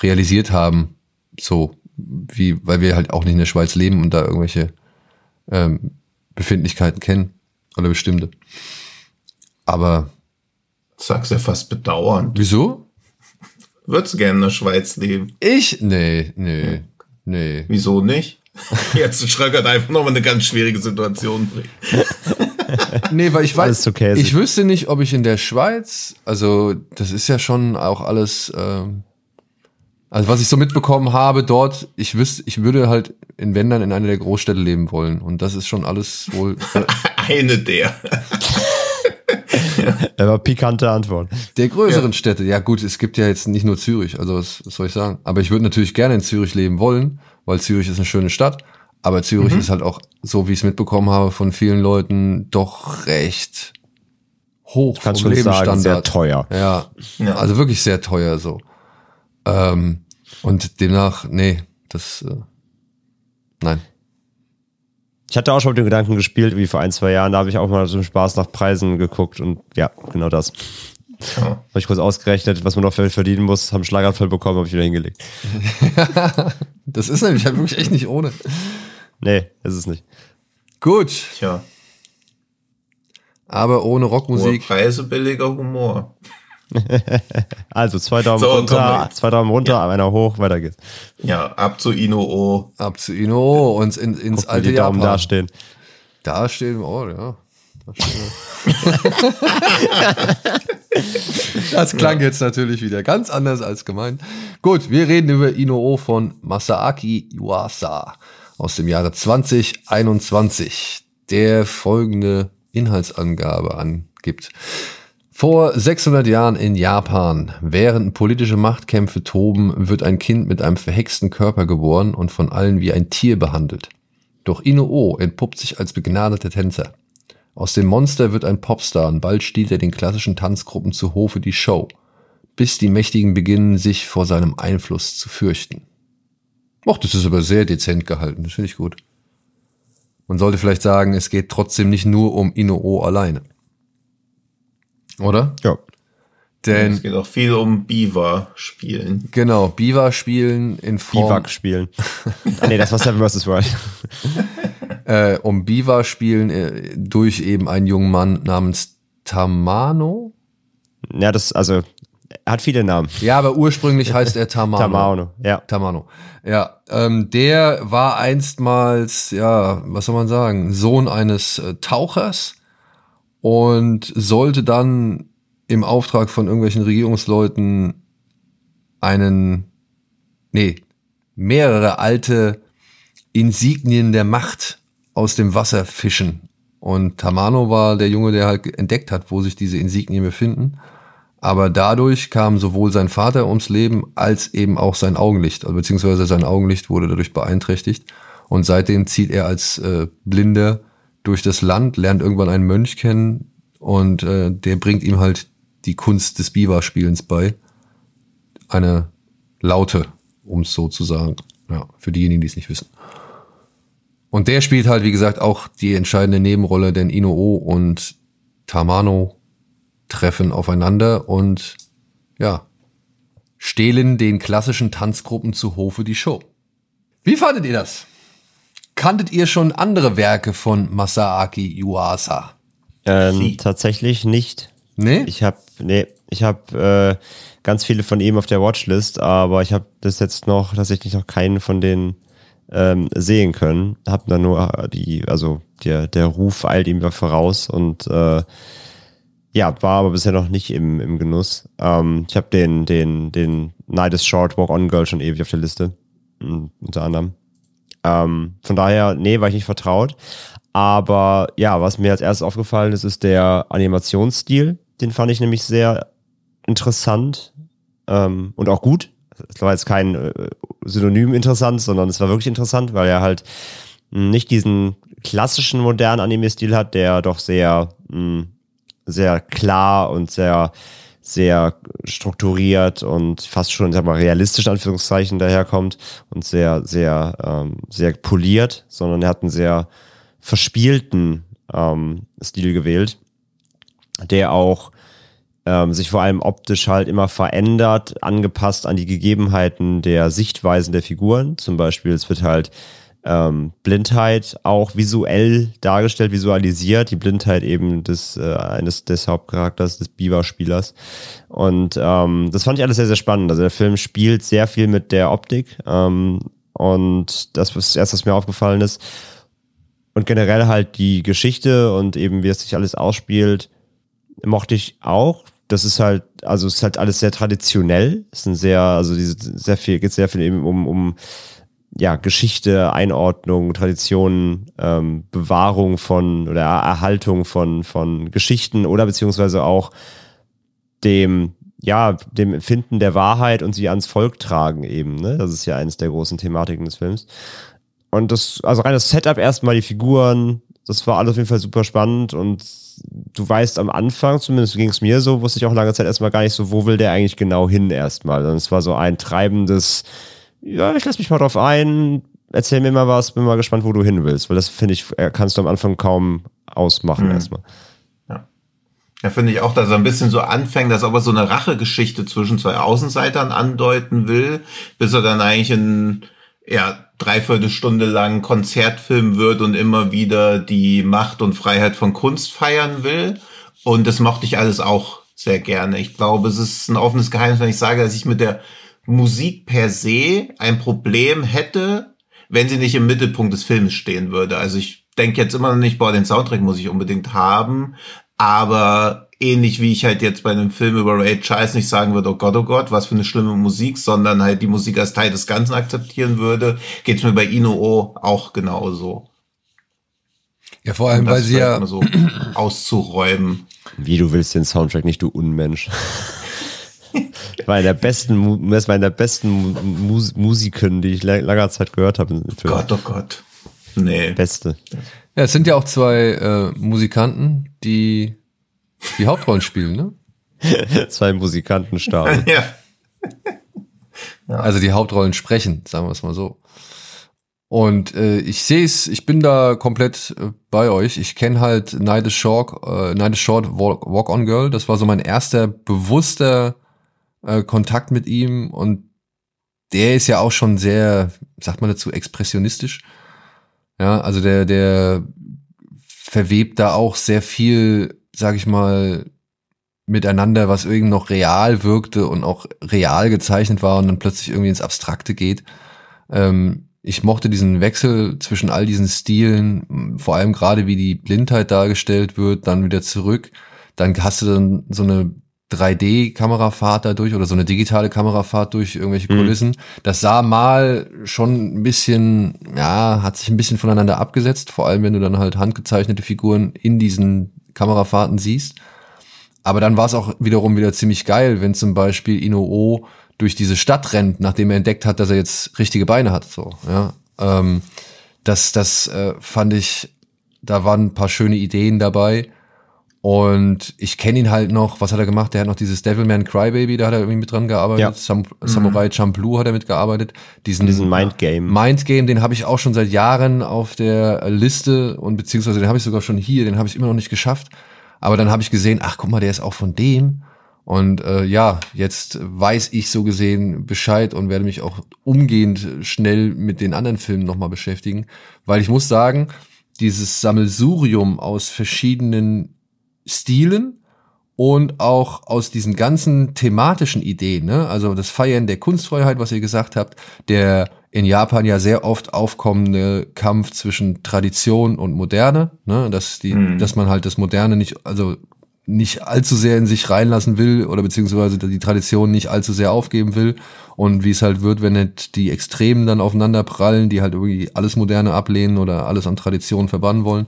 realisiert haben, so wie, weil wir halt auch nicht in der Schweiz leben und da irgendwelche ähm, Befindlichkeiten kennen oder bestimmte. Aber Sag's ja fast bedauernd. wieso? Würdest gerne in der Schweiz leben. Ich? Nee, nee, nee. Wieso nicht? Jetzt Schröckert einfach nochmal eine ganz schwierige Situation bringen. Nee, weil ich weiß, käsig. ich wüsste nicht, ob ich in der Schweiz, also das ist ja schon auch alles, ähm, also was ich so mitbekommen habe dort, ich wüsste, ich würde halt in wenn dann in einer der Großstädte leben wollen und das ist schon alles wohl Eine der. Das war pikante Antwort. der größeren Städte. Ja gut, es gibt ja jetzt nicht nur Zürich, also was, was soll ich sagen? Aber ich würde natürlich gerne in Zürich leben wollen, weil Zürich ist eine schöne Stadt. Aber Mhm. Zürich ist halt auch, so wie ich es mitbekommen habe, von vielen Leuten doch recht hoch Kann vom schon sagen, sehr Lebensstandard. teuer. Ja, Ja. also wirklich sehr teuer so. Ähm, und demnach, nee, das, äh, nein. Ich hatte auch schon mit dem Gedanken gespielt, wie vor ein, zwei Jahren, da habe ich auch mal so einen Spaß nach Preisen geguckt und ja, genau das. Ja. Habe ich kurz ausgerechnet, was man noch verdienen muss, habe einen Schlaganfall bekommen, habe ich wieder hingelegt. Das ist nämlich halt wirklich echt nicht ohne. Nee, ist es nicht. Gut, Tja, aber ohne hohe Rockmusik. Preise, billiger Humor. Also zwei Daumen So, runter, zwei Daumen runter, einer hoch, weiter geht's. Ja, ab zu Ino-O. Ab zu Ino und in, ins Guck, alte die Daumen Japan. dastehen. Da stehen wir, oh ja. Das klang jetzt natürlich wieder ganz anders als gemeint. Gut, wir reden über Ino von Masaaki Yuasa aus dem Jahre 2021, der folgende Inhaltsangabe angibt. Vor 600 Jahren in Japan, während politische Machtkämpfe toben, wird ein Kind mit einem verhexten Körper geboren und von allen wie ein Tier behandelt. Doch Ino entpuppt sich als begnadeter Tänzer. Aus dem Monster wird ein Popstar und bald stiehlt er den klassischen Tanzgruppen zu Hofe die Show, bis die Mächtigen beginnen, sich vor seinem Einfluss zu fürchten. Och, das ist aber sehr dezent gehalten, das finde ich gut. Man sollte vielleicht sagen, es geht trotzdem nicht nur um Ino alleine. Oder? Ja. Denn, Es geht auch viel um Beaver-Spielen. genau, Biwa spielen in Form, Biwak spielen. ah, nee, das war Seven vs. Wild. Äh, um Biwa spielen äh, durch eben einen jungen Mann namens Tamano. Ja, das, also, er hat viele Namen. Ja, aber ursprünglich heißt er Tamano. Tamano, ja. Tamano. Ja, ähm, der war einstmals, ja, was soll man sagen, Sohn eines äh, Tauchers und sollte dann im Auftrag von irgendwelchen Regierungsleuten einen, nee, mehrere alte Insignien der Macht aus dem Wasser fischen. Und Tamano war der Junge, der halt entdeckt hat, wo sich diese Insignien befinden. Aber dadurch kam sowohl sein Vater ums Leben als eben auch sein Augenlicht, also beziehungsweise sein Augenlicht wurde dadurch beeinträchtigt. Und seitdem zieht er als äh, Blinder durch das Land, lernt irgendwann einen Mönch kennen und äh, der bringt ihm halt die Kunst des Biwa-Spielens bei. Eine Laute, um es so zu sagen. Ja, für diejenigen, die es nicht wissen. Und der spielt halt, wie gesagt, auch die entscheidende Nebenrolle, denn Inoo und Tamano treffen aufeinander und ja, stehlen den klassischen Tanzgruppen zu Hofe die Show. Wie fandet ihr das? Kanntet ihr schon andere Werke von Masaaki Yuasa? Ähm, tatsächlich nicht. Nee? Ich habe nee, ich habe äh, ganz viele von ihm auf der Watchlist, aber ich habe bis jetzt noch tatsächlich noch keinen von denen ähm, sehen können. Hab dann nur die, also der der Ruf eilt ihm voraus und äh, ja, war aber bisher noch nicht im, im Genuss. Ähm, ich habe den, den, den Night is Short Walk On Girl schon ewig auf der Liste. Mhm, unter anderem. Ähm, von daher, nee, war ich nicht vertraut. Aber ja, was mir als erstes aufgefallen ist, ist der Animationsstil. Den fand ich nämlich sehr interessant ähm, und auch gut. Es war jetzt kein äh, Synonym interessant, sondern es war wirklich interessant, weil er halt nicht diesen klassischen modernen Anime-Stil hat, der doch sehr mh, sehr klar und sehr, sehr strukturiert und fast schon, sag mal, realistisch in Anführungszeichen daherkommt und sehr, sehr, ähm, sehr poliert, sondern er hat einen sehr verspielten ähm, Stil gewählt, der auch ähm, sich vor allem optisch halt immer verändert, angepasst an die Gegebenheiten der Sichtweisen der Figuren. Zum Beispiel, es wird halt ähm, Blindheit auch visuell dargestellt, visualisiert, die Blindheit eben des äh, eines des Hauptcharakters des Biber-Spielers und ähm, das fand ich alles sehr sehr spannend. Also der Film spielt sehr viel mit der Optik ähm, und das was erst was mir aufgefallen ist und generell halt die Geschichte und eben wie es sich alles ausspielt mochte ich auch. Das ist halt also es ist halt alles sehr traditionell. Es sind sehr also diese sehr viel geht sehr viel eben um um ja, Geschichte, Einordnung, Traditionen, ähm, Bewahrung von oder Erhaltung von, von Geschichten oder beziehungsweise auch dem, ja, dem Empfinden der Wahrheit und sie ans Volk tragen eben, ne? Das ist ja eines der großen Thematiken des Films. Und das, also rein das Setup erstmal, die Figuren, das war alles auf jeden Fall super spannend und du weißt am Anfang, zumindest ging es mir so, wusste ich auch lange Zeit erstmal gar nicht so, wo will der eigentlich genau hin erstmal. Und es war so ein treibendes, ja, ich lass mich mal drauf ein, erzähl mir mal was, bin mal gespannt, wo du hin willst, weil das finde ich, äh, kannst du am Anfang kaum ausmachen mhm. erstmal. Ja. Ja, finde ich auch, dass er ein bisschen so anfängt, dass er aber so eine Rachegeschichte zwischen zwei Außenseitern andeuten will, bis er dann eigentlich in, ja, dreiviertel Stunde lang Konzertfilm wird und immer wieder die Macht und Freiheit von Kunst feiern will. Und das mochte ich alles auch sehr gerne. Ich glaube, es ist ein offenes Geheimnis, wenn ich sage, dass ich mit der Musik per se ein Problem hätte, wenn sie nicht im Mittelpunkt des Films stehen würde. Also ich denke jetzt immer noch nicht, boah, den Soundtrack muss ich unbedingt haben, aber ähnlich wie ich halt jetzt bei einem Film über Ray Charles nicht sagen würde, oh Gott, oh Gott, was für eine schlimme Musik, sondern halt die Musik als Teil des Ganzen akzeptieren würde, geht's mir bei Inoo auch genauso. Ja, vor allem, weil sie ja so auszuräumen. Wie du willst den Soundtrack nicht, du Unmensch. Das war einer der besten, das war einer der besten Mus Musiken, die ich langer Zeit gehört habe. Gott, oh Gott. Nee. Beste. Ja, es sind ja auch zwei äh, Musikanten, die die Hauptrollen spielen, ne? zwei Musikanten starben. ja. ja. Also die Hauptrollen sprechen, sagen wir es mal so. Und äh, ich sehe es, ich bin da komplett äh, bei euch. Ich kenne halt Night is Short, äh, Night is Short Walk, Walk on Girl. Das war so mein erster bewusster äh, Kontakt mit ihm und der ist ja auch schon sehr, sagt man dazu, expressionistisch. Ja, also der, der verwebt da auch sehr viel, sag ich mal, miteinander, was irgendwie noch real wirkte und auch real gezeichnet war und dann plötzlich irgendwie ins Abstrakte geht. Ähm, ich mochte diesen Wechsel zwischen all diesen Stilen, vor allem gerade wie die Blindheit dargestellt wird, dann wieder zurück. Dann hast du dann so eine 3D-Kamerafahrt dadurch oder so eine digitale Kamerafahrt durch irgendwelche Kulissen. Das sah mal schon ein bisschen, ja, hat sich ein bisschen voneinander abgesetzt, vor allem wenn du dann halt handgezeichnete Figuren in diesen Kamerafahrten siehst. Aber dann war es auch wiederum wieder ziemlich geil, wenn zum Beispiel Inoo durch diese Stadt rennt, nachdem er entdeckt hat, dass er jetzt richtige Beine hat. So, ja. Ähm, das, das äh, fand ich, da waren ein paar schöne Ideen dabei. Und ich kenne ihn halt noch, was hat er gemacht? Der hat noch dieses Devilman Crybaby, da hat er irgendwie mit dran gearbeitet. Ja. Sam Samurai Champloo hat er mitgearbeitet. Diesen, Diesen Mindgame. Mindgame, den habe ich auch schon seit Jahren auf der Liste und beziehungsweise den habe ich sogar schon hier, den habe ich immer noch nicht geschafft. Aber dann habe ich gesehen, ach guck mal, der ist auch von dem. Und äh, ja, jetzt weiß ich so gesehen Bescheid und werde mich auch umgehend schnell mit den anderen Filmen nochmal beschäftigen. Weil ich muss sagen, dieses Sammelsurium aus verschiedenen Stilen und auch aus diesen ganzen thematischen Ideen, ne? also das Feiern der Kunstfreiheit, was ihr gesagt habt, der in Japan ja sehr oft aufkommende Kampf zwischen Tradition und Moderne, ne? dass die, Mhm. dass man halt das Moderne nicht, also nicht allzu sehr in sich reinlassen will oder beziehungsweise die Tradition nicht allzu sehr aufgeben will und wie es halt wird, wenn nicht die Extremen dann aufeinander prallen, die halt irgendwie alles Moderne ablehnen oder alles an Tradition verbannen wollen.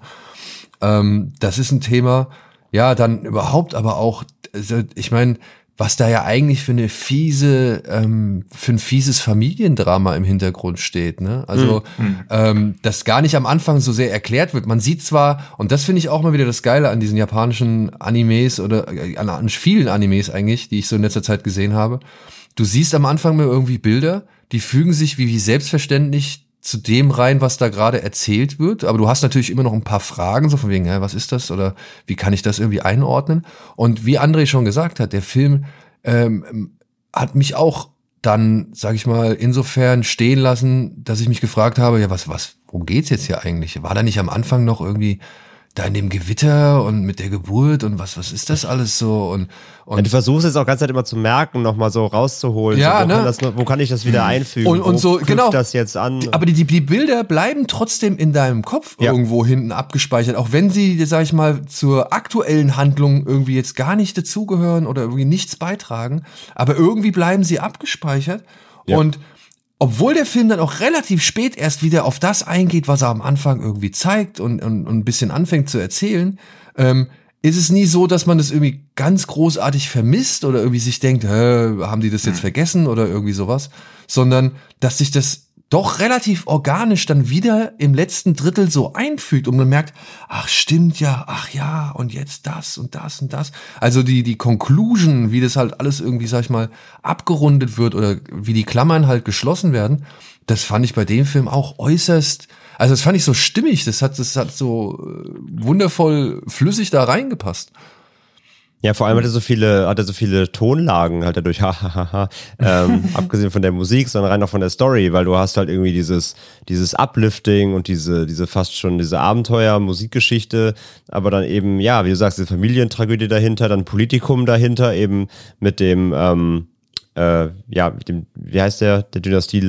Ähm, das ist ein Thema. Ja, dann überhaupt aber auch, also ich meine, was da ja eigentlich für eine fiese, ähm, für ein fieses Familiendrama im Hintergrund steht, ne? Also, ähm, das gar nicht am Anfang so sehr erklärt wird. Man sieht zwar, und das finde ich auch mal wieder das Geile an diesen japanischen Animes oder äh, an, an vielen Animes eigentlich, die ich so in letzter Zeit gesehen habe. Du siehst am Anfang mal irgendwie Bilder, die fügen sich wie, wie selbstverständlich zu dem rein, was da gerade erzählt wird. Aber du hast natürlich immer noch ein paar Fragen, so von wegen, hä, was ist das oder wie kann ich das irgendwie einordnen? Und wie André schon gesagt hat, der Film ähm, hat mich auch dann, sag ich mal, insofern stehen lassen, dass ich mich gefragt habe, ja, was, was, worum geht's jetzt hier eigentlich? War da nicht am Anfang noch irgendwie da in dem Gewitter und mit der Geburt und was, was ist das alles so? Und, Ja, und du versuchst es auch ganz Zeit immer zu merken, nochmal so rauszuholen. Ja, so, wo, ne? kann das, wo kann ich das wieder einfügen? Und- und wo so, genau. das jetzt an? Aber die, die, die Bilder bleiben trotzdem in deinem Kopf Ja. irgendwo hinten abgespeichert, auch wenn sie, sag ich mal, zur aktuellen Handlung irgendwie jetzt gar nicht dazugehören oder irgendwie nichts beitragen, aber irgendwie bleiben sie abgespeichert. Ja. Und obwohl der Film dann auch relativ spät erst wieder auf das eingeht, was er am Anfang irgendwie zeigt und, und, und ein bisschen anfängt zu erzählen, ähm, ist es nie so, dass man das irgendwie ganz großartig vermisst oder irgendwie sich denkt, Hä, haben die das jetzt vergessen oder irgendwie sowas, sondern dass sich das doch relativ organisch dann wieder im letzten Drittel so einfügt und man merkt, ach stimmt ja, ach ja, und jetzt das und das und das. Also die, die Conclusion, wie das halt alles irgendwie, sag ich mal, abgerundet wird oder wie die Klammern halt geschlossen werden, das fand ich bei dem Film auch äußerst, also das fand ich so stimmig, das hat, das hat so äh, wundervoll flüssig da reingepasst. Ja, vor allem hat er so viele, hat er so viele Tonlagen halt dadurch, hahaha, ähm, abgesehen von der Musik, sondern rein auch von der Story, weil du hast halt irgendwie dieses, dieses Uplifting und diese, diese fast schon diese Abenteuer, Musikgeschichte, aber dann eben, ja, wie du sagst, diese Familientragödie dahinter, dann Politikum dahinter, eben mit dem, ähm, äh, ja, mit dem, wie heißt der, der Dynastie,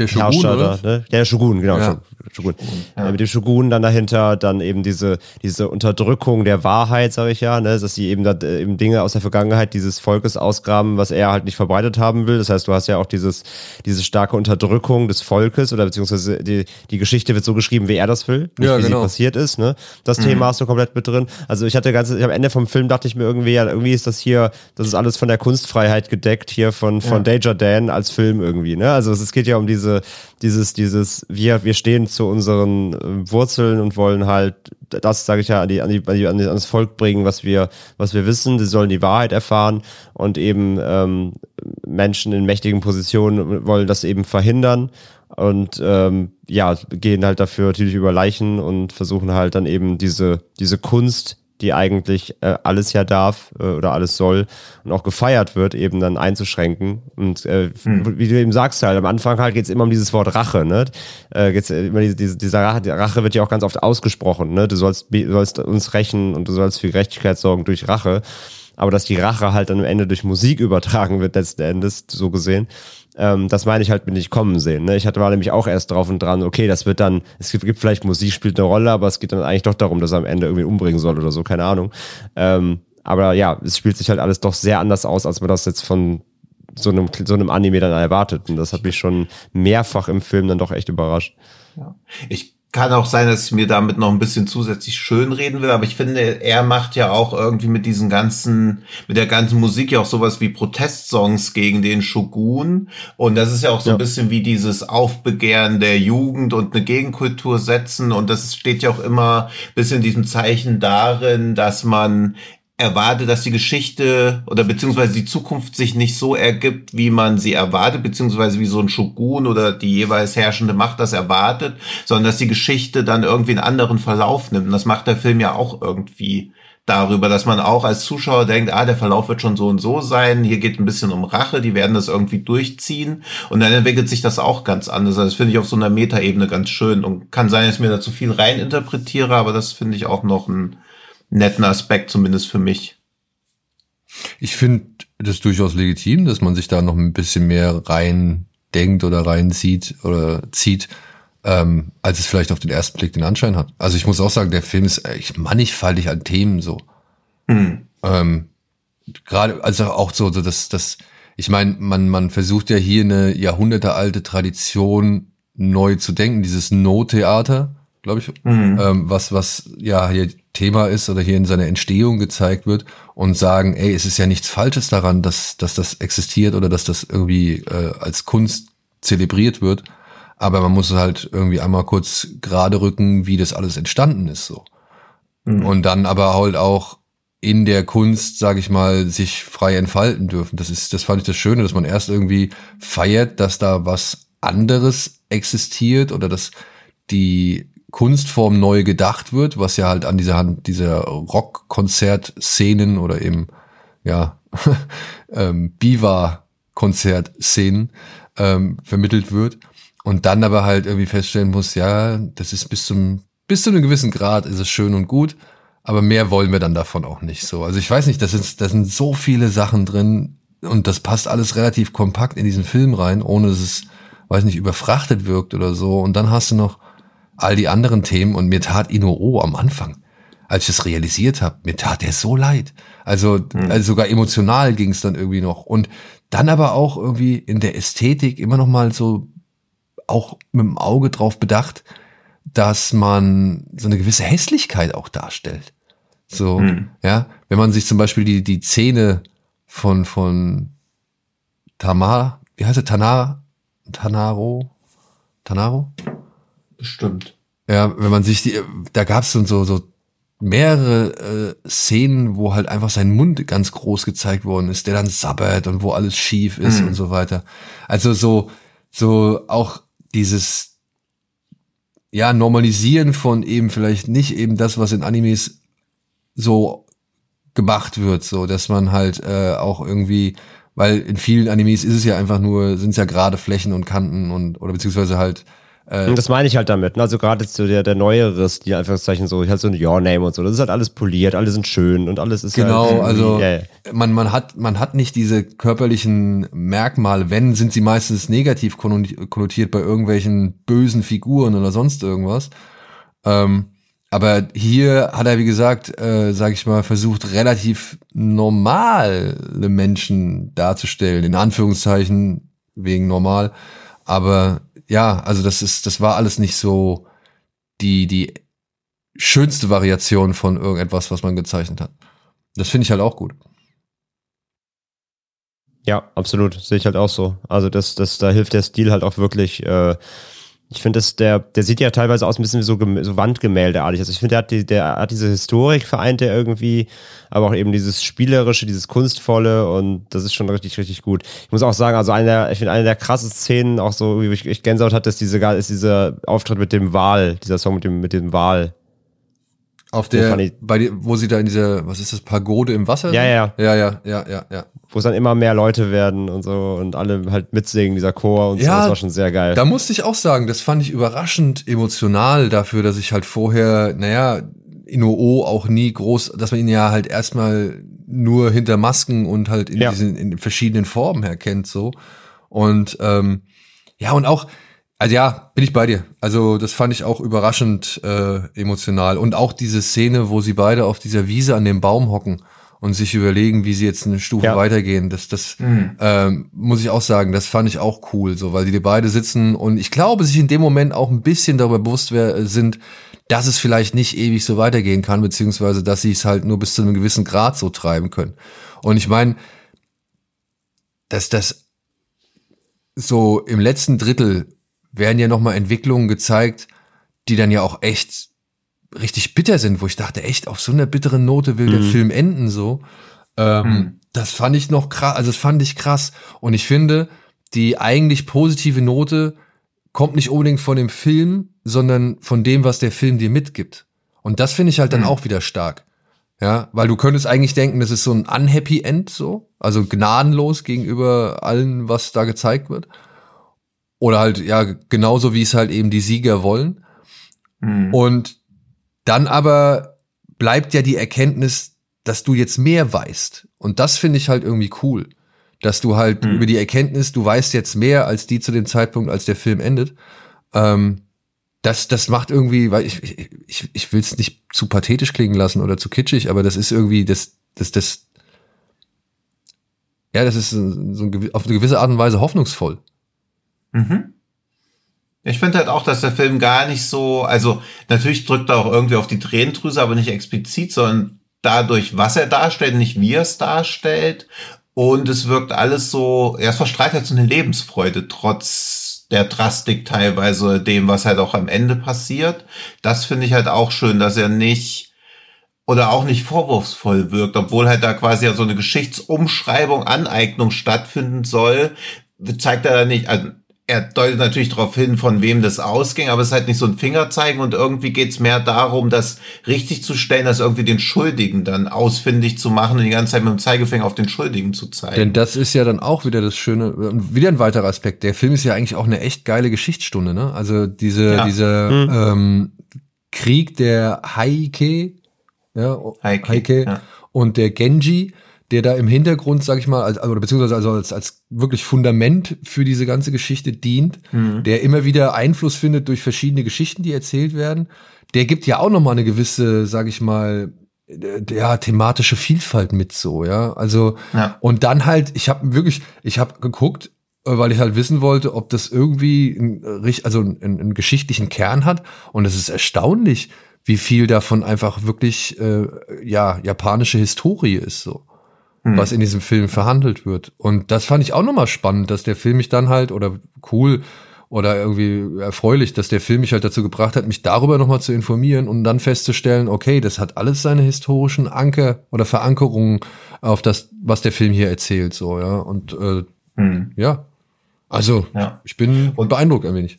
Der Shogun, Herrscher oder? da, ne? Ja, der Shogun, genau. Ja. Shogun. Ja, mit dem Shogun dann dahinter, dann eben diese, diese Unterdrückung der Wahrheit, sage ich ja, ne? dass sie eben, da, äh, eben Dinge aus der Vergangenheit dieses Volkes ausgraben, was er halt nicht verbreitet haben will. Das heißt, du hast ja auch dieses, diese starke Unterdrückung des Volkes oder beziehungsweise die, die Geschichte wird so geschrieben, wie er das will, nicht Ja, wie genau. sie passiert ist. Ne? Das Thema hast du komplett mit drin. Also ich hatte ganz, am Ende vom Film dachte ich mir irgendwie, ja, irgendwie ist das hier, das ist alles von der Kunstfreiheit gedeckt hier von, von Danger Dan als Film irgendwie. Ne? Also es geht ja um diese, dieses, dieses, wir, wir stehen zu unseren äh, Wurzeln und wollen halt das, sage ich ja, an, die, an, die, an, die, an das Volk bringen, was wir, was wir wissen. Sie sollen die Wahrheit erfahren und eben ähm, Menschen in mächtigen Positionen wollen das eben verhindern und ähm, ja, gehen halt dafür natürlich über Leichen und versuchen halt dann eben diese, diese Kunst, die eigentlich äh, alles ja darf äh, oder alles soll und auch gefeiert wird, eben dann einzuschränken. Und äh, wie du eben sagst halt, am Anfang halt geht's immer um dieses Wort Rache, ne? Äh, geht's immer diese, diese, dieser Rache, die Rache wird ja auch ganz oft ausgesprochen, ne? Du sollst, du sollst uns rächen und du sollst für Gerechtigkeit sorgen durch Rache. Aber dass die Rache halt dann am Ende durch Musik übertragen wird, letzten Endes, so gesehen, ähm, das meine ich halt mit nicht kommen sehen. Ne? Ich hatte war nämlich auch erst drauf und dran, okay, das wird dann, es gibt, gibt vielleicht Musik spielt eine Rolle, aber es geht dann eigentlich doch darum, dass er am Ende irgendwie umbringen soll oder so, keine Ahnung. Ähm, aber ja, es spielt sich halt alles doch sehr anders aus, als man das jetzt von so einem, so einem Anime dann erwartet. Und das hat mich schon mehrfach im Film dann doch echt überrascht. Ja. Ich kann auch sein, dass ich mir damit noch ein bisschen zusätzlich schön reden will, aber ich finde, er macht ja auch irgendwie mit diesen ganzen, mit der ganzen Musik ja auch sowas wie Protestsongs gegen den Shogun. Und das ist ja auch so ja. ein bisschen wie dieses Aufbegehren der Jugend und eine Gegenkultur setzen. Und das steht ja auch immer bis in diesem Zeichen darin, dass man erwarte, dass die Geschichte oder beziehungsweise die Zukunft sich nicht so ergibt, wie man sie erwartet, beziehungsweise wie so ein Shogun oder die jeweils herrschende Macht das erwartet, sondern dass die Geschichte dann irgendwie einen anderen Verlauf nimmt. Und das macht der Film ja auch irgendwie darüber, dass man auch als Zuschauer denkt, ah, der Verlauf wird schon so und so sein, hier geht ein bisschen um Rache, die werden das irgendwie durchziehen und dann entwickelt sich das auch ganz anders. Also das finde ich auf so einer Metaebene ganz schön und kann sein, dass ich mir da zu viel reininterpretiere, aber das finde ich auch noch ein netten Aspekt, zumindest für mich. Ich finde das durchaus legitim, dass man sich da noch ein bisschen mehr rein denkt oder reinzieht oder zieht, ähm, als es vielleicht auf den ersten Blick den Anschein hat. Also ich muss auch sagen, der Film ist echt mannigfaltig an Themen so. Mhm. Ähm, Gerade, also auch so, so dass das, ich meine, man, man versucht ja hier eine jahrhundertealte Tradition neu zu denken, dieses No-Theater glaube ich, mhm. ähm, was, was ja hier Thema ist oder hier in seiner Entstehung gezeigt wird und sagen, ey, es ist ja nichts Falsches daran, dass, dass das existiert oder dass das irgendwie äh, als Kunst zelebriert wird. Aber man muss halt irgendwie einmal kurz gerade rücken, wie das alles entstanden ist, so. Mhm. Und dann aber halt auch in der Kunst, sage ich mal, sich frei entfalten dürfen. Das ist, das fand ich das Schöne, dass man erst irgendwie feiert, dass da was anderes existiert oder dass die Kunstform neu gedacht wird, was ja halt an dieser Hand dieser Rock-Konzert-Szenen oder eben ja ähm, Biwa-Konzert-Szenen ähm, vermittelt wird und dann aber halt irgendwie feststellen muss, ja, das ist bis zum bis zu einem gewissen Grad ist es schön und gut, aber mehr wollen wir dann davon auch nicht so. Also ich weiß nicht, das sind das sind so viele Sachen drin und das passt alles relativ kompakt in diesen Film rein, ohne dass es weiß nicht überfrachtet wirkt oder so und dann hast du noch all die anderen Themen und mir tat Inoo am Anfang, als ich es realisiert habe, mir tat er so leid. Also, mhm. also sogar emotional ging es dann irgendwie noch und dann aber auch irgendwie in der Ästhetik immer noch mal so auch mit dem Auge drauf bedacht, dass man so eine gewisse Hässlichkeit auch darstellt. So, mhm. ja, wenn man sich zum Beispiel die, die Zähne von, von Tamar, wie heißt er, Tanar, Tanaro, Tanaro? Bestimmt. Ja, wenn man sich die, da gab es so, so mehrere äh, Szenen, wo halt einfach sein Mund ganz groß gezeigt worden ist, der dann sabbert und wo alles schief ist mhm. und so weiter. Also so, so auch dieses, ja, Normalisieren von eben vielleicht nicht eben das, was in Animes so gemacht wird, so dass man halt äh, auch irgendwie, weil in vielen Animes ist es ja einfach nur, sind es ja gerade Flächen und Kanten und oder beziehungsweise halt äh, das meine ich halt damit. Ne? Also gerade so der, der neuere Stil, Anführungszeichen so, halt so ein Your Name und so. Das ist halt alles poliert, alle sind schön und alles ist genau, halt also yeah. man, man hat, man hat nicht diese körperlichen Merkmale, wenn, sind sie meistens negativ konnotiert bei irgendwelchen bösen Figuren oder sonst irgendwas. Ähm, aber hier hat er, wie gesagt, äh, sag ich mal, versucht, relativ normale Menschen darzustellen, in Anführungszeichen wegen normal. Aber ja, also das ist, das war alles nicht so die, die schönste Variation von irgendetwas, was man gezeichnet hat. Das finde ich halt auch gut. Ja, absolut. Sehe ich halt auch so. Also das, das, da hilft der Stil halt auch wirklich, äh, ich finde, der, der sieht ja teilweise aus ein bisschen wie so, so Wandgemäldeartig. Also ich finde, der hat, die, der hat diese Historik vereint er irgendwie, aber auch eben dieses Spielerische, dieses Kunstvolle und das ist schon richtig, richtig gut. Ich muss auch sagen, also eine der, ich finde, eine der krassesten Szenen, auch so, wie ich, ich Gänsehaut hatte, ist, diese, ist dieser Auftritt mit dem Wal, dieser Song mit dem, mit dem Wal. Auf der, bei die, wo sie da in dieser, was ist das, Pagode im Wasser? Ja, ja. Ja, ja, ja, ja, ja. Wo es dann immer mehr Leute werden und so und alle halt mitsingen, dieser Chor und ja, so. Das war schon sehr geil. Da musste ich auch sagen, das fand ich überraschend emotional dafür, dass ich halt vorher, naja, in OO auch nie groß, dass man ihn ja halt erstmal nur hinter Masken und halt in ja. diesen in verschiedenen Formen herkennt, so. Und ähm, ja, und auch, also ja, bin ich bei dir. Also das fand ich auch überraschend äh, emotional. Und auch diese Szene, wo sie beide auf dieser Wiese an dem Baum hocken und sich überlegen, wie sie jetzt eine Stufe Ja. weitergehen. Das, das ähm, muss ich auch sagen, das fand ich auch cool, so, weil die beide sitzen und ich glaube, sich in dem Moment auch ein bisschen darüber bewusst wär, sind, dass es vielleicht nicht ewig so weitergehen kann, beziehungsweise dass sie es halt nur bis zu einem gewissen Grad so treiben können. Und ich meine, dass das so im letzten Drittel werden ja nochmal Entwicklungen gezeigt, die dann ja auch echt richtig bitter sind, wo ich dachte, echt, auf so einer bitteren Note will der Film enden so. Ähm, Das fand ich noch krass, also das fand ich krass. Und ich finde, die eigentlich positive Note kommt nicht unbedingt von dem Film, sondern von dem, was der Film dir mitgibt. Und das finde ich halt dann auch wieder stark. Ja, weil du könntest eigentlich denken, das ist so ein unhappy End so, also gnadenlos gegenüber allen, was da gezeigt wird. Oder halt, ja, genauso wie es halt eben die Sieger wollen. Und dann aber bleibt ja die Erkenntnis, dass du jetzt mehr weißt. Und das finde ich halt irgendwie cool. Dass du halt über die Erkenntnis, du weißt jetzt mehr als die zu dem Zeitpunkt, als der Film endet. Ähm, das, das macht irgendwie, weil ich, ich, ich, will es nicht zu pathetisch klingen lassen oder zu kitschig, aber das ist irgendwie, das, das, das, ja, das ist so ein, auf eine gewisse Art und Weise hoffnungsvoll. Ich finde halt auch, dass der Film gar nicht so, also natürlich drückt er auch irgendwie auf die Tränendrüse, aber nicht explizit, sondern dadurch, was er darstellt, nicht wie er es darstellt. Und es wirkt alles so, ja, es verstrahlt halt so eine Lebensfreude, trotz der Drastik teilweise dem, was halt auch am Ende passiert. Das finde ich halt auch schön, dass er nicht oder auch nicht vorwurfsvoll wirkt, obwohl halt da quasi ja so eine Geschichtsumschreibung, Aneignung stattfinden soll, zeigt er da nicht, also er deutet natürlich darauf hin, von wem das ausging, aber es ist halt nicht so ein Fingerzeigen und irgendwie geht's mehr darum, das richtig zu stellen, als irgendwie den Schuldigen dann ausfindig zu machen und die ganze Zeit mit dem Zeigefinger auf den Schuldigen zu zeigen. Denn das ist ja dann auch wieder das Schöne, und wieder ein weiterer Aspekt. Der Film ist ja eigentlich auch eine echt geile Geschichtsstunde, ne? Also diese, Ja. dieser ähm, Krieg der Heike, ja, Heike, Heike, ja. und der Genji, der da im Hintergrund, sag ich mal, als, oder beziehungsweise also als, als wirklich Fundament für diese ganze Geschichte dient, Mhm. der immer wieder Einfluss findet durch verschiedene Geschichten, die erzählt werden. Der gibt ja auch nochmal eine gewisse, sag ich mal, äh, ja, thematische Vielfalt mit so, ja. Also, Ja. und dann halt, ich habe wirklich, ich habe geguckt, äh, weil ich halt wissen wollte, ob das irgendwie ein, richt- also einen, einen geschichtlichen Kern hat. Und es ist erstaunlich, wie viel davon einfach wirklich äh, ja japanische Historie ist so, was in diesem Film verhandelt wird. Und das fand ich auch nochmal spannend, dass der Film mich dann halt oder cool oder irgendwie erfreulich, dass der Film mich halt dazu gebracht hat, mich darüber nochmal zu informieren und dann festzustellen, okay, das hat alles seine historischen Anker oder Verankerungen auf das, was der Film hier erzählt, so, ja. Und äh, ja. Also, Ja. ich bin Und- beeindruckt ein wenig.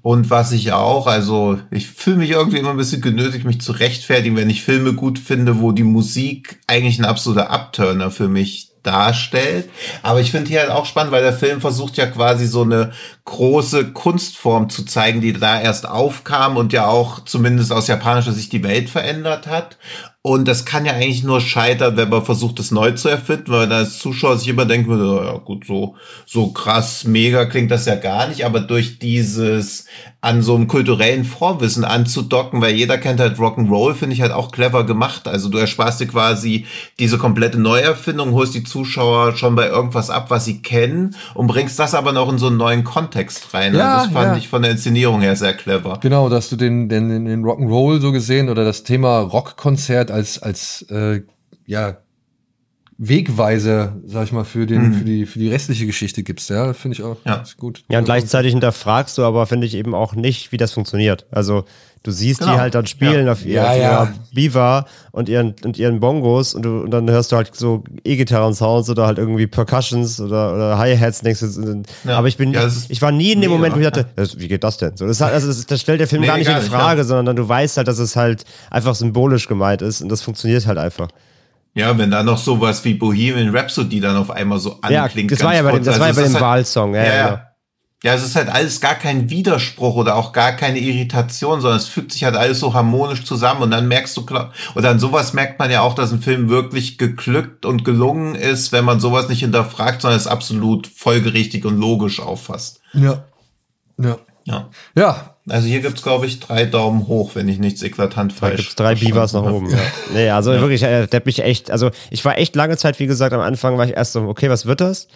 Und was ich auch, also ich fühle mich irgendwie immer ein bisschen genötigt, mich zu rechtfertigen, wenn ich Filme gut finde, wo die Musik eigentlich ein absoluter Abturner für mich darstellt. Aber ich finde hier halt auch spannend, weil der Film versucht ja quasi so eine große Kunstform zu zeigen, die da erst aufkam und ja auch zumindest aus japanischer Sicht die Welt verändert hat. Und das kann ja eigentlich nur scheitern, wenn man versucht, es neu zu erfinden, weil dann als Zuschauer sich immer denken würde, ja gut, so, so krass, mega klingt das ja gar nicht, aber durch dieses an so einem kulturellen Vorwissen anzudocken, weil jeder kennt halt Rock'n'Roll, finde ich halt auch clever gemacht. Also du ersparst dir quasi diese komplette Neuerfindung, holst die Zuschauer schon bei irgendwas ab, was sie kennen und bringst das aber noch in so einen neuen Kontext rein. Ja, also das fand ja. ich von der Inszenierung her sehr clever. Genau, dass du den, den, den, Rock'n'Roll so gesehen oder das Thema Rockkonzert als, als äh, ja, Wegweiser, sag ich mal, für, den, für, die, für die restliche Geschichte gibst. Ja, finde ich auch Ja. ist gut. Ja, und gleichzeitig hinterfragst du aber, finde ich, eben auch nicht, wie das funktioniert. Also, du siehst Genau. die halt dann spielen Ja. auf, ihr, Ja, ja. ihrer Biva und ihren, und ihren Bongos und, du, und dann hörst du halt so E-Gitarren-Sounds oder halt irgendwie Percussions oder, oder Hi-Hats. Ja. Aber ich bin, Ja, ich war nie in dem mega, Moment, wo ich ja. dachte, wie geht das denn? So, das, also das, das stellt der Film Nee, gar nicht in nicht, Frage, ja. sondern du weißt halt, dass es halt einfach symbolisch gemeint ist und das funktioniert halt einfach. Ja, wenn da noch sowas wie Bohemian Rhapsody dann auf einmal so Ja, anklingt. das war ja bei dem, das Also war ja es bei dem halt- Wahlsong. Ja, Ja, ja. Ja. Ja, es ist halt alles gar kein Widerspruch oder auch gar keine Irritation, sondern es fügt sich halt alles so harmonisch zusammen und dann merkst du klar, oder an sowas merkt man ja auch, dass ein Film wirklich geglückt und gelungen ist, wenn man sowas nicht hinterfragt, sondern es absolut folgerichtig und logisch auffasst. Ja. Ja. Ja. Ja, Also hier gibt's glaube ich, drei Daumen hoch, wenn ich nichts eklatant Da falsch gibt's drei Beavers nach oben. Ja. Nee, also wirklich, äh, der hat mich echt, also ich war echt lange Zeit, wie gesagt, am Anfang war ich erst so, okay, was wird das?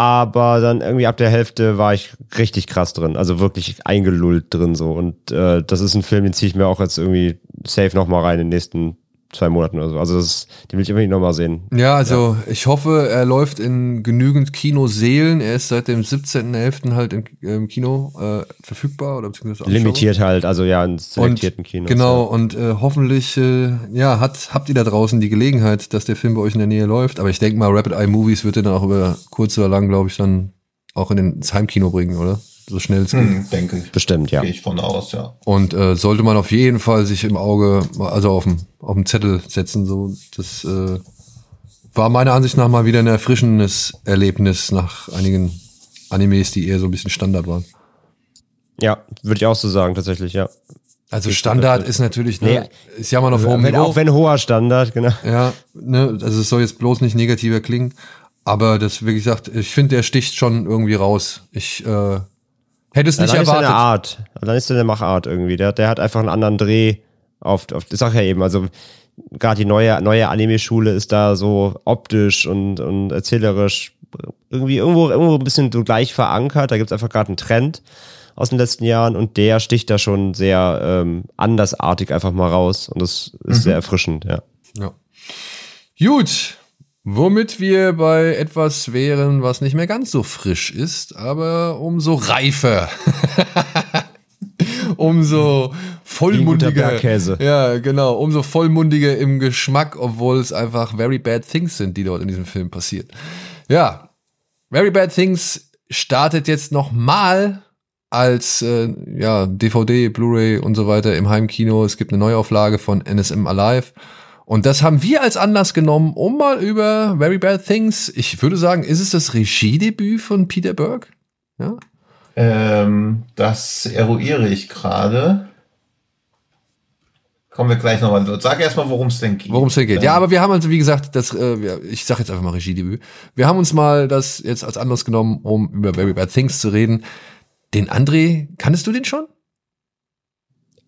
Aber dann irgendwie ab der Hälfte war ich richtig krass drin, also wirklich eingelullt drin so. Und äh, das ist ein Film, den ziehe ich mir auch jetzt irgendwie safe nochmal rein in den nächsten zwei Monaten oder so. Also das, den will ich unbedingt nochmal sehen. Ja, also ich hoffe, er läuft in genügend Kinoseelen. Er ist seit dem 17.11. halt im, im Kino äh, verfügbar oder beziehungsweise. Limitiert halt, also ja, in selektierten und, Kinos. Genau, Ja. und äh, hoffentlich äh, ja, hat, habt ihr da draußen die Gelegenheit, dass der Film bei euch in der Nähe läuft. Aber ich denke mal, Rapid Eye Movies wird er dann auch über kurz oder lang, glaube ich, dann auch in den, ins Heimkino bringen, oder? So schnell es geht. Hm, denke ich. Bestimmt, ja. Gehe ich von aus, ja. Und äh, sollte man auf jeden Fall sich im Auge, also auf dem, auf dem Zettel setzen. So, das äh, war meiner Ansicht nach mal wieder ein erfrischendes Erlebnis nach einigen Animes, die eher so ein bisschen Standard waren. Ja, würde ich auch so sagen, tatsächlich, ja. Also Standard ist natürlich, ne, Nee. ist ja mal auf hohem Wenn, Niveau. auch wenn hoher Standard, genau. Ja, ne, also es soll jetzt bloß nicht negativer klingen, aber das, wie gesagt, ich finde, der sticht schon irgendwie raus. Ich äh, hätte es Ja, nicht dann ist er eine erwartet. Art. Dann ist er eine Machart irgendwie. Der, der hat einfach einen anderen Dreh auf, auf das sag ich ja eben, also gerade die neue, neue Anime-Schule ist da so optisch und, und erzählerisch irgendwie irgendwo, irgendwo ein bisschen so gleich verankert. Da gibt's einfach gerade einen Trend aus den letzten Jahren und der sticht da schon sehr ähm, andersartig einfach mal raus und das ist sehr erfrischend, ja. Ja. Gut, womit wir bei etwas wären, was nicht mehr ganz so frisch ist, aber umso reifer. umso vollmundiger. Ja, genau. Umso vollmundiger im Geschmack, obwohl es einfach very bad things sind, die dort in diesem Film passiert. Ja, Very Bad Things startet jetzt noch mal als äh, ja, DVD, Blu-ray und so weiter im Heimkino. Es gibt eine Neuauflage von NSM Alive. Und das haben wir als Anlass genommen, um mal über Very Bad Things, ich würde sagen, ist es das Regiedebüt von Peter Berg? Ja? Ähm, das eruiere ich gerade. Kommen wir gleich nochmal. Sag erstmal, worum es denn geht. Worum es hier geht. Ja, aber wir haben also, wie gesagt, das, äh, ich sag jetzt einfach mal Regiedebüt. Wir haben uns mal das jetzt als Anlass genommen, um über Very Bad Things zu reden. Den André, kanntest du den schon?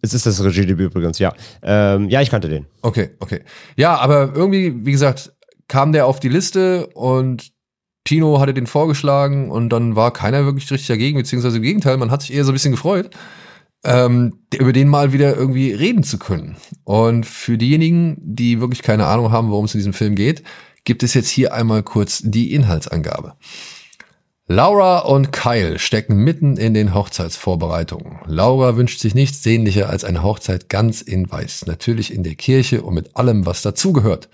Es ist das Regiedebüt übrigens, ja. Ähm, ja, ich kannte den. Okay, okay. Ja, aber irgendwie, wie gesagt, kam der auf die Liste und Tino hatte den vorgeschlagen und dann war keiner wirklich richtig dagegen, beziehungsweise im Gegenteil, man hat sich eher so ein bisschen gefreut, ähm, über den mal wieder irgendwie reden zu können. Und für diejenigen, die wirklich keine Ahnung haben, worum es in diesem Film geht, gibt es jetzt hier einmal kurz die Inhaltsangabe. Laura und Kyle stecken mitten in den Hochzeitsvorbereitungen. Laura wünscht sich nichts sehnlicher als eine Hochzeit ganz in Weiß, natürlich in der Kirche und mit allem, was dazugehört.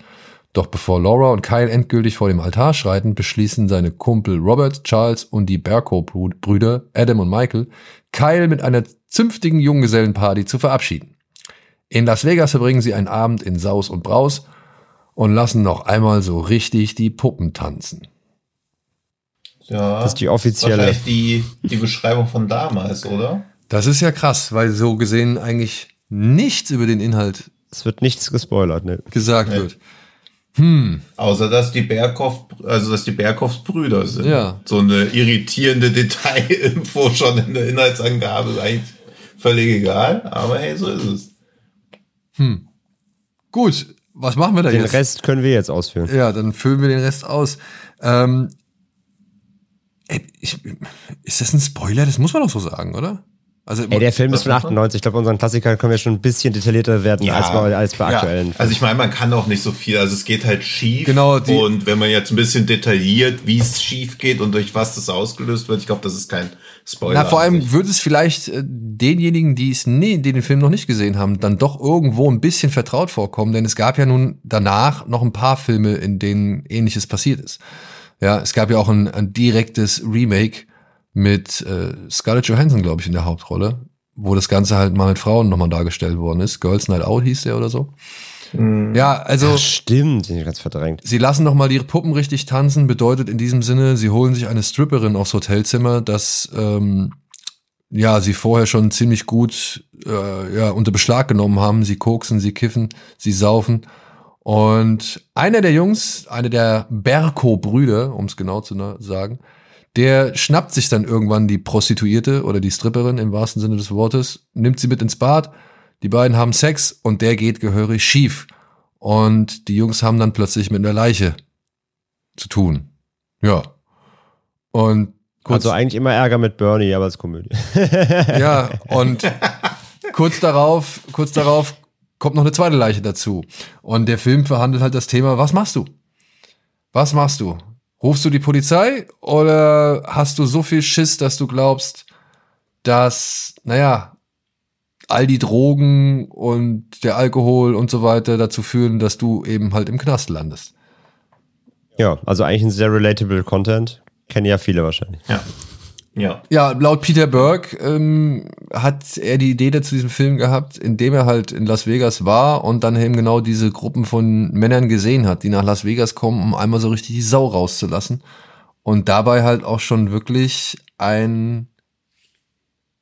Doch bevor Laura und Kyle endgültig vor dem Altar schreiten, beschließen seine Kumpel Robert, Charles und die Berko-Brüder Adam und Michael, Kyle mit einer zünftigen Junggesellenparty zu verabschieden. In Las Vegas verbringen sie einen Abend in Saus und Braus und lassen noch einmal so richtig die Puppen tanzen. Ja, Das ist die offizielle. wahrscheinlich die, die Beschreibung von damals, oder? Das ist ja krass, weil so gesehen eigentlich nichts über den Inhalt Es wird nichts gespoilert, ne? gesagt Nee. wird. Außer dass die Berghoff, also dass die Berghoffs Brüder sind. Ja. So eine irritierende Detailinfo schon in der Inhaltsangabe ist eigentlich völlig egal, aber hey, so ist es. Gut, was machen wir da Den jetzt? Rest können wir jetzt ausführen. Ja, dann füllen wir den Rest aus. Ähm, ey, ich, ist das ein Spoiler? Das muss man doch so sagen, oder? Also, Ey, der Film ist von Was macht man? 98. Ich glaube, unseren Klassikern können wir schon ein bisschen detaillierter werden Ja. als, bei, als bei Ja, aktuellen. also ich meine, man kann auch nicht so viel, also es geht halt schief. Genau, die- und wenn man jetzt ein bisschen detailliert, wie es schief geht und durch was das ausgelöst wird, ich glaube, das ist kein Spoiler. na, vor allem würde es vielleicht äh, denjenigen, die es nie, die den Film noch nicht gesehen haben, dann doch irgendwo ein bisschen vertraut vorkommen, denn es gab ja nun danach noch ein paar Filme, in denen ähnliches passiert ist. Ja, es gab ja auch ein, ein direktes Remake mit äh, Scarlett Johansson, glaube ich, in der Hauptrolle, wo das Ganze halt mal mit Frauen nochmal dargestellt worden ist. Girls Night Out hieß der oder so. Ja, also Ach, stimmt, den ich ganz verdrängt. sie lassen noch mal ihre Puppen richtig tanzen, bedeutet in diesem Sinne, sie holen sich eine Stripperin aufs Hotelzimmer, das ähm, ja sie vorher schon ziemlich gut äh, ja, unter Beschlag genommen haben. Sie koksen, sie kiffen, sie saufen. Und einer der Jungs, einer der Berko-Brüder, um es genau zu sagen, Der schnappt sich dann irgendwann die Prostituierte oder die Stripperin im wahrsten Sinne des Wortes, nimmt sie mit ins Bad, die beiden haben Sex und der geht gehörig schief. Und die Jungs haben dann plötzlich mit einer Leiche zu tun. Ja. Und kurz, Also eigentlich immer Ärger mit Bernie, aber es ist Komödie. ja, und kurz darauf, kurz darauf kommt noch eine zweite Leiche dazu. Und der Film verhandelt halt das Thema, was machst du? Was machst du? Rufst du die Polizei oder hast du so viel Schiss, dass du glaubst, dass, naja, all die Drogen und der Alkohol und so weiter dazu führen, dass du eben halt im Knast landest? Ja, also eigentlich ein sehr relatable Content. Kennen ja viele wahrscheinlich. Ja. Ja. Ja, laut Peter Burke ähm, hat er die Idee dazu diesem Film gehabt, indem er halt in Las Vegas war und dann eben genau diese Gruppen von Männern gesehen hat, die nach Las Vegas kommen, um einmal so richtig die Sau rauszulassen. Und dabei halt auch schon wirklich ein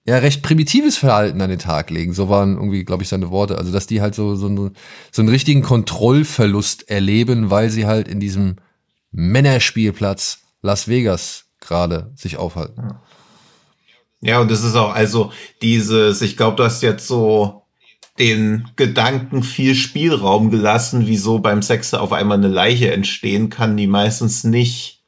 ja, recht primitives Verhalten an den Tag legen. So waren irgendwie, glaube ich, seine Worte. Also, dass die halt so, so, eine, so einen richtigen Kontrollverlust erleben, weil sie halt in diesem Männerspielplatz Las Vegas gerade sich aufhalten. Ja, und es ist auch also dieses, ich glaube, du hast jetzt so den Gedanken viel Spielraum gelassen, wieso beim Sex auf einmal eine Leiche entstehen kann, die meistens nicht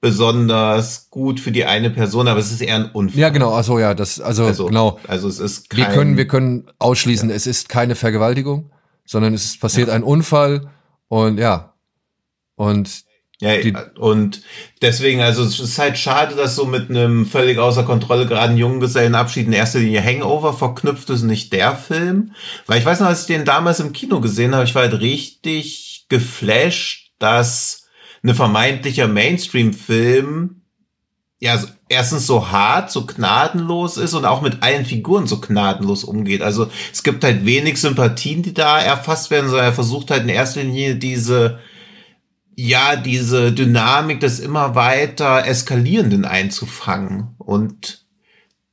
besonders gut für die eine Person, aber es ist eher ein Unfall. Ja, genau, also ja, das, also, Also, genau. Also es ist Wir kein, können, wir können ausschließen, es ist keine Vergewaltigung, sondern es passiert ein Unfall und ja. Und Ja, Die- und deswegen, also es ist halt schade, dass so mit einem völlig außer Kontrolle geraden Junggesellenabschied in erster Linie Hangover verknüpft ist, nicht der Film. Weil ich weiß noch, als ich den damals im Kino gesehen habe, ich war halt richtig geflasht, dass eine vermeintlicher Mainstream-Film ja, erstens so hart, so gnadenlos ist und auch mit allen Figuren so gnadenlos umgeht. Also es gibt halt wenig Sympathien, die da erfasst werden, sondern er versucht halt in erster Linie diese ja, diese Dynamik des immer weiter Eskalierenden einzufangen. Und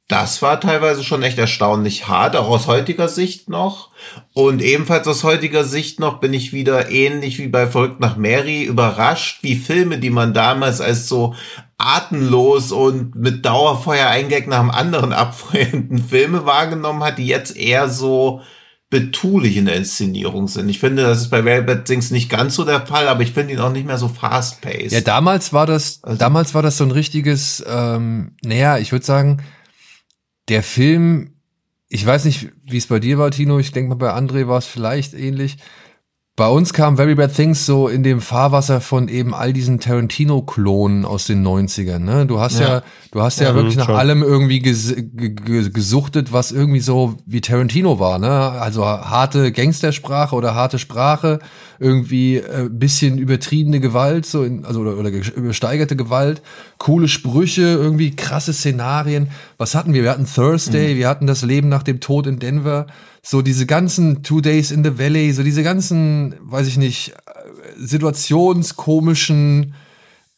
das war teilweise schon echt erstaunlich hart, auch aus heutiger Sicht noch. Und ebenfalls aus heutiger Sicht noch bin ich wieder ähnlich wie bei Verrückt nach Mary überrascht, wie Filme, die man damals als so atemlos und mit Dauerfeuer ein nach dem anderen abfeuernden Filme wahrgenommen hat, die jetzt eher so betulich in der Inszenierung sind. Ich finde, das ist bei Railbird Things nicht ganz so der Fall, aber ich finde ihn auch nicht mehr so fast-paced. ja, damals war das, Also- damals war das so ein richtiges, ähm, naja, ich würde sagen, der Film, ich weiß nicht, wie es bei dir war, Tino, ich denke mal, bei André war es vielleicht ähnlich. Bei uns kam Very Bad Things so in dem Fahrwasser von eben all diesen Tarantino-Klonen aus den 90ern. Ne? Du hast ja, Ja. du hast ja, Ja, wirklich mhm, nach schon. allem irgendwie ges ge- ge- gesuchtet, was irgendwie so wie Tarantino war. Ne? Also harte Gangstersprache oder harte Sprache, irgendwie äh, bisschen übertriebene Gewalt, so in, also oder, oder ge- übersteigerte Gewalt, coole Sprüche, irgendwie krasse Szenarien. Was hatten wir? Wir hatten Thursday, wir hatten das Leben nach dem Tod in Denver. So diese ganzen Two Days in the Valley, so diese ganzen, weiß ich nicht, äh, situationskomischen,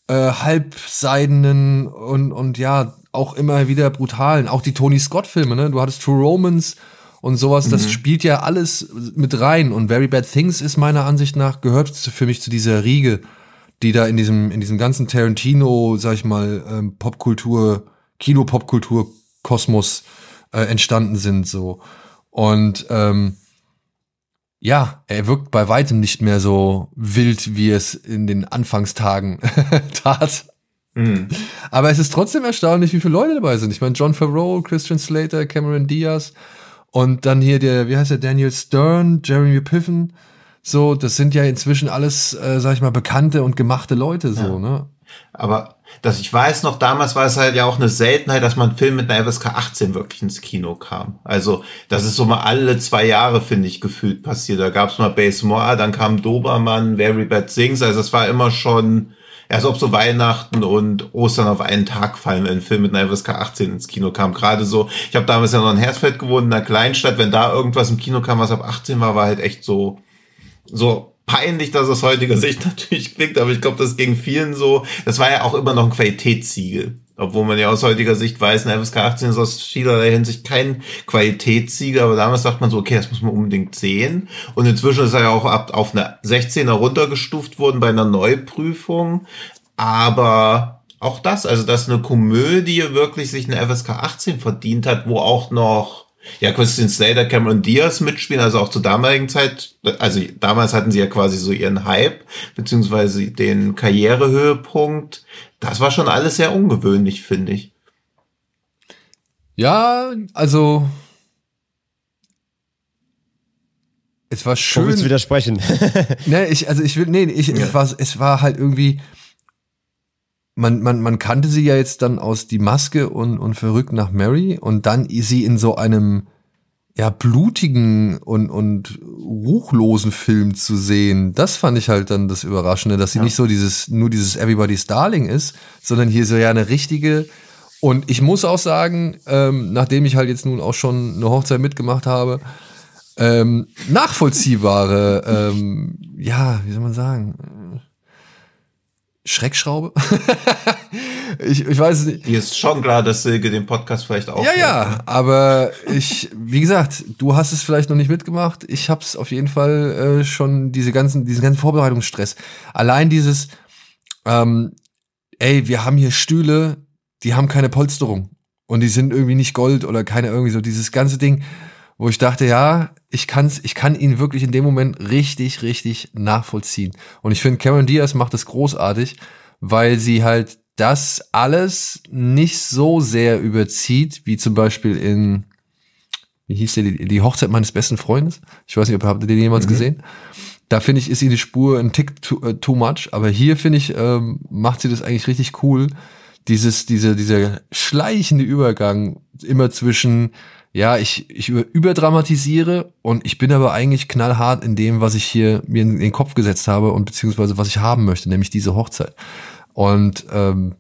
äh, halbseidenen und, und ja, auch immer wieder brutalen. Auch die Tony Scott-Filme, ne? Du hattest True Romance und sowas, das spielt ja alles mit rein. Und Very Bad Things ist meiner Ansicht nach, gehört für mich zu dieser Riege, die da in diesem, in diesem ganzen Tarantino, sag ich mal, ähm, Popkultur, Kino-Popkultur-Kosmos äh, entstanden sind, so. Und ähm, ja, er wirkt bei weitem nicht mehr so wild, wie es in den Anfangstagen tat. Mhm. Aber es ist trotzdem erstaunlich, wie viele Leute dabei sind. Ich meine, John Favreau, Christian Slater, Cameron Diaz und dann hier der, wie heißt der, Daniel Stern, Jeremy Piven. So, das sind ja inzwischen alles, äh, sag ich mal, bekannte und gemachte Leute, so, ne? Aber dass ich weiß noch, damals war es halt ja auch eine Seltenheit, dass man einen Film mit einer FSK 18 wirklich ins Kino kam. Also das ist so mal alle zwei Jahre, finde ich, gefühlt passiert. Da gab es mal Base Moore, dann kam Dobermann, Very Bad Things. Also es war immer schon, ja, als ob so Weihnachten und Ostern auf einen Tag fallen, wenn ein Film mit einer FSK 18 ins Kino kam. Gerade so, ich habe damals ja noch in Hersfeld gewohnt, in einer Kleinstadt. Wenn da irgendwas im Kino kam, was ab 18 war, war halt echt so, so peinlich, dass es heutiger Sicht natürlich klingt, aber ich glaube, das ging vielen so. Das war ja auch immer noch ein Qualitätssiegel. Obwohl man ja aus heutiger Sicht weiß, ein FSK 18 ist aus vielerlei Hinsicht kein Qualitätssiegel, aber damals dachte man so, okay, das muss man unbedingt sehen. Und inzwischen ist er ja auch ab, auf eine 16er runtergestuft worden bei einer Neuprüfung. Aber auch das, also dass eine Komödie wirklich sich eine FSK 18 verdient hat, wo auch noch ja, Christian Slater, Cameron Diaz mitspielen, also auch zur damaligen Zeit, also damals hatten sie ja quasi so ihren Hype, beziehungsweise den Karrierehöhepunkt. Das war schon alles sehr ungewöhnlich, finde ich. Ja, also es war schön. Wo willst du widersprechen? ne, ich, also ich will, nee, ich, ja. es, war, es war halt irgendwie, man, man, man kannte sie ja jetzt dann aus Die Maske und, und Verrückt nach Mary und dann sie in so einem ja, blutigen und, und ruchlosen Film zu sehen, das fand ich halt dann das Überraschende, dass sie ja. nicht so dieses, nur dieses Everybody's Darling ist, sondern hier so ja eine richtige, und ich muss auch sagen, ähm, nachdem ich halt jetzt nun auch schon eine Hochzeit mitgemacht habe, ähm, nachvollziehbare, ähm, ja, wie soll man sagen, Schreckschraube? ich, ich weiß nicht. Dir ist schon klar, dass Silke den Podcast vielleicht auch. Ja, ja, ne? aber ich, wie gesagt, du hast es vielleicht noch nicht mitgemacht. Ich habe es auf jeden Fall äh, schon diese ganzen, diesen ganzen Vorbereitungsstress. Allein dieses, ähm, ey, wir haben hier Stühle, die haben keine Polsterung und die sind irgendwie nicht Gold oder keine irgendwie so dieses ganze Ding, wo ich dachte, ja, ich kann's, ich kann ihn wirklich in dem Moment richtig, richtig nachvollziehen. Und ich finde, Cameron Diaz macht das großartig, weil sie halt das alles nicht so sehr überzieht, wie zum Beispiel in, wie hieß der, die, die Hochzeit meines besten Freundes. Ich weiß nicht, ob habt ihr den jemals mhm. gesehen? Da finde ich, ist sie die Spur ein Tick too, uh, too much, aber hier finde ich, ähm, macht sie das eigentlich richtig cool. Dieses, diese, dieser schleichende Übergang immer zwischen, ja, ich, ich überdramatisiere und ich bin aber eigentlich knallhart in dem, was ich hier mir in den Kopf gesetzt habe und beziehungsweise was ich haben möchte, nämlich diese Hochzeit. Und ähm,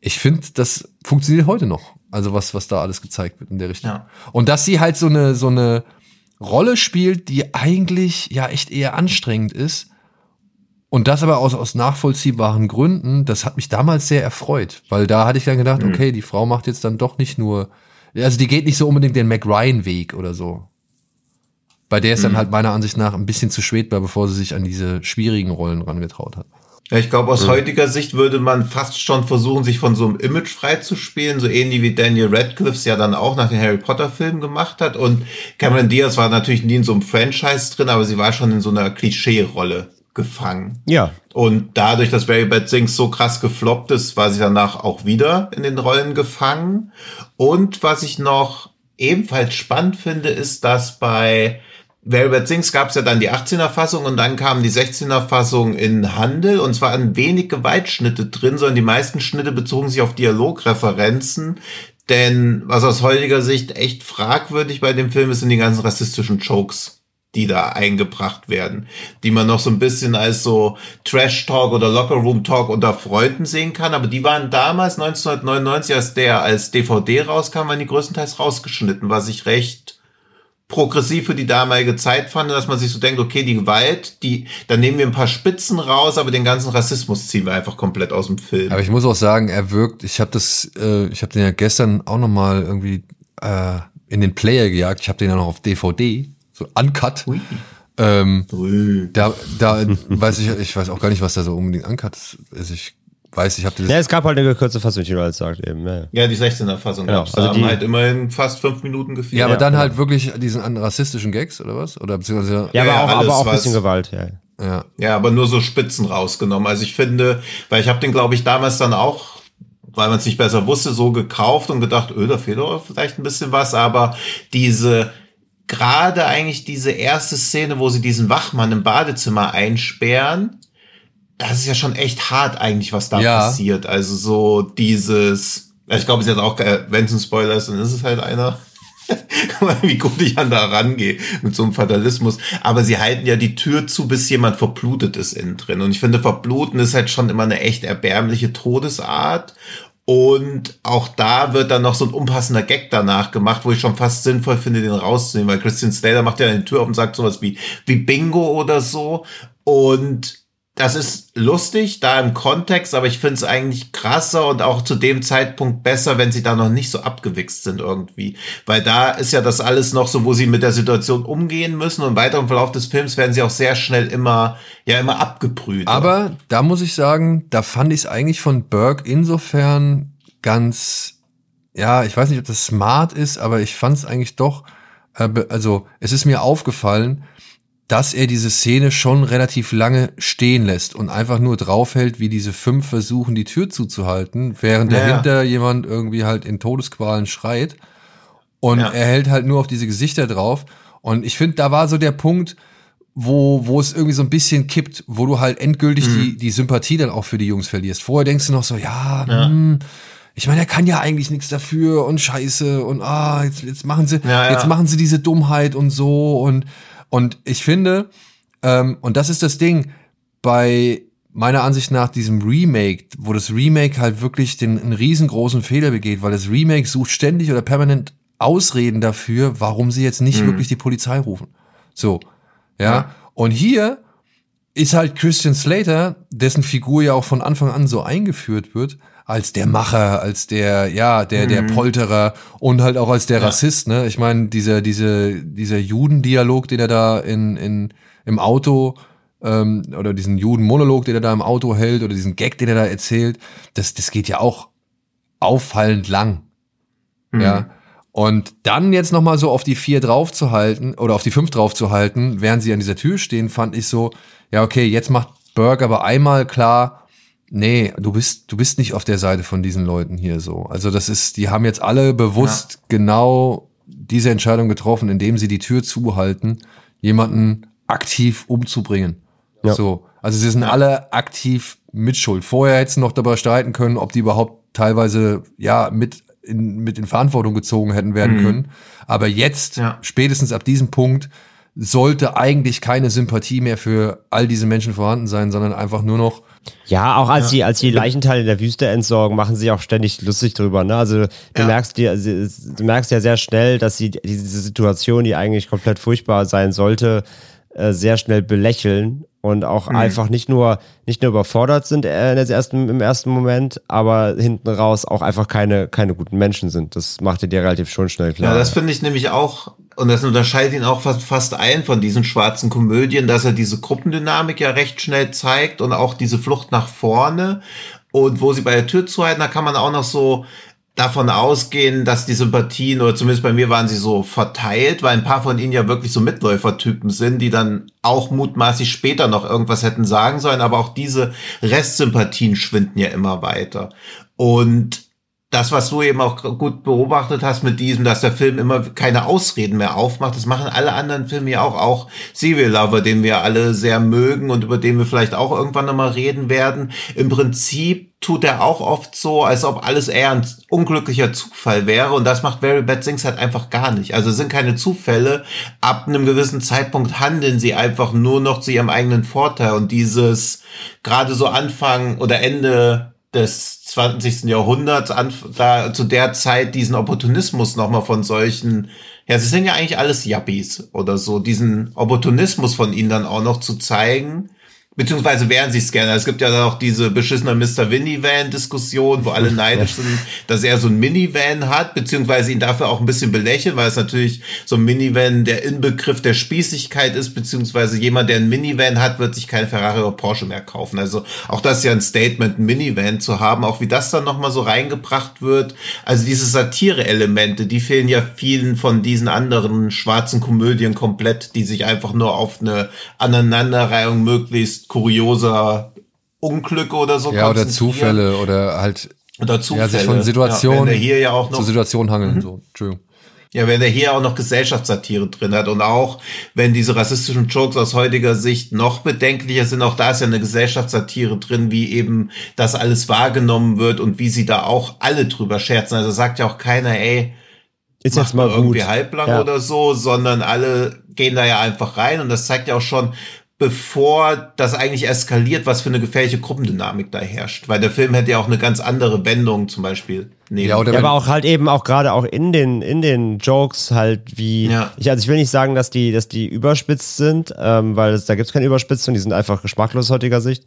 ich finde, das funktioniert heute noch. Also was, was da alles gezeigt wird in der Richtung. Ja. Und dass sie halt so eine, so eine Rolle spielt, die eigentlich ja echt eher anstrengend ist. Und das aber aus, aus nachvollziehbaren Gründen, das hat mich damals sehr erfreut, weil da hatte ich dann gedacht, mhm. okay, die Frau macht jetzt dann doch nicht nur also die geht nicht so unbedingt den Mac Ryan-Weg oder so. Bei der ist dann mhm. halt meiner Ansicht nach ein bisschen zu spät war, bevor sie sich an diese schwierigen Rollen rangetraut hat. Ja, ich glaube, aus mhm. heutiger Sicht würde man fast schon versuchen, sich von so einem Image freizuspielen, so ähnlich wie Daniel Radcliffe es ja dann auch nach den Harry Potter Filmen gemacht hat. Und Cameron Diaz war natürlich nie in so einem Franchise drin, aber sie war schon in so einer Klischee-Rolle gefangen. Ja. Und dadurch, dass Very Bad Things so krass gefloppt ist, war sie danach auch wieder in den Rollen gefangen. Und was ich noch ebenfalls spannend finde, ist, dass bei Very Bad Things gab es ja dann die 18er Fassung und dann kam die 16er Fassung in Handel und zwar ein wenig Gewaltschnitte drin, sondern die meisten Schnitte bezogen sich auf Dialogreferenzen. Denn was aus heutiger Sicht echt fragwürdig bei dem Film ist, sind die ganzen rassistischen Jokes die da eingebracht werden, die man noch so ein bisschen als so Trash Talk oder Locker Room Talk unter Freunden sehen kann, aber die waren damals 1999, als der als DVD rauskam, waren die größtenteils rausgeschnitten, was ich recht progressiv für die damalige Zeit fand, dass man sich so denkt, okay, die Gewalt, die, dann nehmen wir ein paar Spitzen raus, aber den ganzen Rassismus ziehen wir einfach komplett aus dem Film. Aber ich muss auch sagen, er wirkt, ich habe das, äh, ich habe den ja gestern auch noch mal irgendwie äh, in den Player gejagt, ich habe den ja noch auf DVD so uncut. Ui. Ähm, Ui. Da, da weiß ich, ich weiß auch gar nicht, was da so unbedingt uncut ist. Also ich weiß, ich habe das. Ja, es gab halt eine gekürzte Fassung, wie Ronald sagt eben. Ja, ja die 16er Fassung genau. gab's. Also da die haben halt immerhin fast fünf Minuten gefehlt. Ja, aber dann ja. halt wirklich diesen rassistischen Gags oder was? Oder beziehungsweise. Ja, aber auch, aber auch ein bisschen Gewalt, ja. Ja. ja, aber nur so Spitzen rausgenommen. Also ich finde, weil ich habe den, glaube ich, damals dann auch weil man es nicht besser wusste, so gekauft und gedacht, öh, da fehlt doch vielleicht ein bisschen was, aber diese gerade eigentlich diese erste Szene, wo sie diesen Wachmann im Badezimmer einsperren, das ist ja schon echt hart eigentlich, was da ja. passiert. Also so dieses, ich glaube, es ist jetzt auch, wenn es ein Spoiler ist, dann ist es halt einer. wie gut ich an da rangehe mit so einem Fatalismus. Aber sie halten ja die Tür zu, bis jemand verblutet ist innen drin. Und ich finde, verbluten ist halt schon immer eine echt erbärmliche Todesart. Und auch da wird dann noch so ein unpassender Gag danach gemacht, wo ich schon fast sinnvoll finde, den rauszunehmen, weil Christian Slater macht ja eine Tür auf und sagt sowas wie, wie Bingo oder so. Und das ist lustig, da im Kontext, aber ich finde es eigentlich krasser und auch zu dem Zeitpunkt besser, wenn sie da noch nicht so abgewichst sind irgendwie. Weil da ist ja das alles noch so, wo sie mit der Situation umgehen müssen und weiter im Verlauf des Films werden sie auch sehr schnell immer, ja, immer abgebrüht. Aber da muss ich sagen, da fand ich es eigentlich von Burke insofern ganz, ja, ich weiß nicht, ob das smart ist, aber ich fand es eigentlich doch, äh, also es ist mir aufgefallen, dass er diese Szene schon relativ lange stehen lässt und einfach nur draufhält, wie diese fünf versuchen, die Tür zuzuhalten, während Ja, ja. dahinter jemand irgendwie halt in Todesqualen schreit. Und Ja. er hält halt nur auf diese Gesichter drauf. Und ich finde, da war so der Punkt, wo, wo es irgendwie so ein bisschen kippt, wo du halt endgültig Mhm. die, die Sympathie dann auch für die Jungs verlierst. Vorher denkst du noch so, ja, Hm, ich meine, er kann ja eigentlich nichts dafür und scheiße und ah, jetzt, jetzt machen sie, Ja, ja. jetzt machen sie diese Dummheit und so und, und ich finde, ähm, und das ist das Ding, bei meiner Ansicht nach diesem Remake, wo das Remake halt wirklich den einen riesengroßen Fehler begeht, weil das Remake sucht ständig oder permanent Ausreden dafür, warum sie jetzt nicht wirklich die Polizei rufen. So, ja. Ja. Und hier ist halt Christian Slater, dessen Figur ja auch von Anfang an so eingeführt wird, als der Macher, als der, ja, der, der Polterer und halt auch als der Rassist, ne? Ich meine, dieser, diese, dieser Judendialog, den er da in, in, im Auto, ähm, oder diesen Judenmonolog, den er da im Auto hält, oder diesen Gag, den er da erzählt, das, das geht ja auch auffallend lang. Ja. Und dann jetzt noch mal so auf die vier draufzuhalten oder auf die fünf draufzuhalten, während sie an dieser Tür stehen, fand ich so, ja, okay, jetzt macht Burke aber einmal klar, nee, du bist, du bist nicht auf der Seite von diesen Leuten hier so. Also das ist, die haben jetzt alle bewusst genau diese Entscheidung getroffen, indem sie die Tür zuhalten, jemanden aktiv umzubringen. Ja. So. Also sie sind alle aktiv mitschuld. Vorher hätten sie noch darüber streiten können, ob die überhaupt teilweise, ja, mit in, mit in Verantwortung gezogen hätten werden können. Aber jetzt, Ja. spätestens ab diesem Punkt, sollte eigentlich keine Sympathie mehr für all diese Menschen vorhanden sein, sondern einfach nur noch, Ja, auch als die, als die Leichenteile in der Wüste entsorgen, machen sie auch ständig lustig drüber. Ne? Also du Ja. merkst dir, du merkst ja sehr schnell, dass sie diese Situation, die eigentlich komplett furchtbar sein sollte, äh, sehr schnell belächeln und auch einfach nicht nur nicht nur überfordert sind äh, in der ersten, im ersten Moment, aber hinten raus auch einfach keine keine guten Menschen sind. Das macht dir relativ schon schnell klar. Ja, das finde ich nämlich auch, und das unterscheidet ihn auch fast, fast ein von diesen schwarzen Komödien, dass er diese Gruppendynamik ja recht schnell zeigt und auch diese Flucht nach vorne. Und wo sie bei der Tür zuhalten, da kann man auch noch so davon ausgehen, dass die Sympathien, oder zumindest bei mir waren sie so verteilt, weil ein paar von ihnen ja wirklich so Mitläufertypen sind, die dann auch mutmaßlich später noch irgendwas hätten sagen sollen, aber auch diese Restsympathien schwinden ja immer weiter. Und das, was du eben auch gut beobachtet hast mit diesem, dass der Film immer keine Ausreden mehr aufmacht, das machen alle anderen Filme ja auch, auch Serial Lover, den wir alle sehr mögen und über den wir vielleicht auch irgendwann nochmal reden werden. Im Prinzip tut er auch oft so, als ob alles eher ein unglücklicher Zufall wäre und das macht Very Bad Things halt einfach gar nicht. Also es sind keine Zufälle. Ab einem gewissen Zeitpunkt handeln sie einfach nur noch zu ihrem eigenen Vorteil und dieses gerade so Anfang oder Ende des 20. Jahrhunderts, an, da zu der Zeit diesen Opportunismus nochmal von solchen, ja, sie sind ja eigentlich alles Yuppies oder so, diesen Opportunismus von ihnen dann auch noch zu zeigen, beziehungsweise wären sie es gerne. Es gibt ja dann auch diese beschissene Mr. Minivan-Diskussion, wo alle neidisch sind, dass er so ein Minivan hat, beziehungsweise ihn dafür auch ein bisschen belächeln, weil es natürlich so ein Minivan der Inbegriff der Spießigkeit ist, beziehungsweise jemand, der ein Minivan hat, wird sich kein Ferrari oder Porsche mehr kaufen. Also auch das ist ja ein Statement, ein Minivan zu haben, auch wie das dann nochmal so reingebracht wird. Also diese Satire-Elemente, die fehlen ja vielen von diesen anderen schwarzen Komödien komplett, die sich einfach nur auf eine Aneinanderreihung möglichst kurioser Unglücke oder so ja, oder. Zufälle oder halt, Oder Zufälle. ja, sich von Situationen Ja, wenn er hier ja auch noch zur Situation hangeln, so, Entschuldigung. ja, wenn er hier auch noch Gesellschaftssatire drin hat und auch wenn diese rassistischen Jokes aus heutiger Sicht noch bedenklicher sind, auch da ist ja eine Gesellschaftssatire drin, wie eben das alles wahrgenommen wird und wie sie da auch alle drüber scherzen. Also sagt ja auch keiner, ey, ist jetzt mal irgendwie gut. halblang Ja. oder so, sondern alle gehen da ja einfach rein und das zeigt ja auch schon, bevor das eigentlich eskaliert, was für eine gefährliche Gruppendynamik da herrscht. Weil der Film hätte ja auch eine ganz andere Wendung zum Beispiel nehmen. Ja, oder ja, aber auch halt eben auch gerade auch in den, in den Jokes halt wie, ja. ich, also ich will nicht sagen, dass die, dass die überspitzt sind, ähm, weil es, da gibt es keine Überspitzung, die sind einfach geschmacklos aus heutiger Sicht.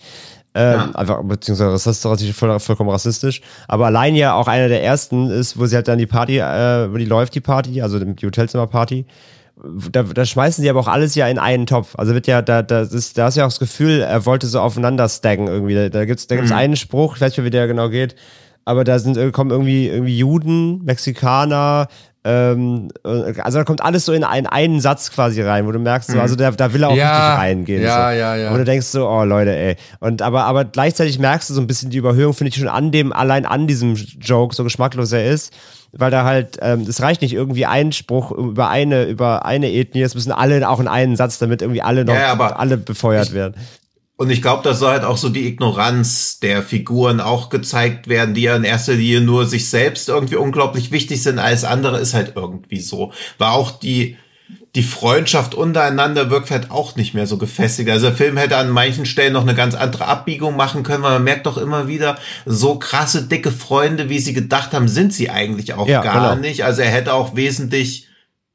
Ähm, ja. Einfach, beziehungsweise rassistisch, voll, vollkommen rassistisch. Aber allein ja auch einer der ersten ist, wo sie halt dann die Party, äh, wo die läuft, die Party, also die Hotelzimmerparty. party da, da schmeißen sie aber auch alles ja in einen Topf. Also wird ja, da, da, ist, da hast du ja auch das Gefühl, er wollte so aufeinander stacken irgendwie. Da, da gibt's, da gibt's mhm. einen Spruch, ich weiß nicht mehr, wie der genau geht, aber da sind, äh, kommen irgendwie, irgendwie Juden, Mexikaner, ähm, äh, also da kommt alles so in einen, einen Satz quasi rein, wo du merkst, so, mhm. also da, da will er auch ja, richtig reingehen. Ja, so. ja, ja. Und du denkst so, oh Leute, ey. Und aber, aber gleichzeitig merkst du so ein bisschen die Überhöhung, finde ich schon an dem, allein an diesem Joke, so geschmacklos er ist weil da halt, ähm, es reicht nicht irgendwie ein Spruch über eine, über eine Ethnie, es müssen alle auch in einen Satz, damit irgendwie alle noch, ja, alle befeuert ich, werden. Und ich glaube, da soll halt auch so die Ignoranz der Figuren auch gezeigt werden, die ja in erster Linie nur sich selbst irgendwie unglaublich wichtig sind, alles andere ist halt irgendwie so. War auch die, die Freundschaft untereinander wirkt halt auch nicht mehr so gefestigt. Also der Film hätte an manchen Stellen noch eine ganz andere Abbiegung machen können, weil man merkt doch immer wieder, so krasse, dicke Freunde, wie sie gedacht haben, sind sie eigentlich auch ja, gar genau. nicht. Also er hätte auch wesentlich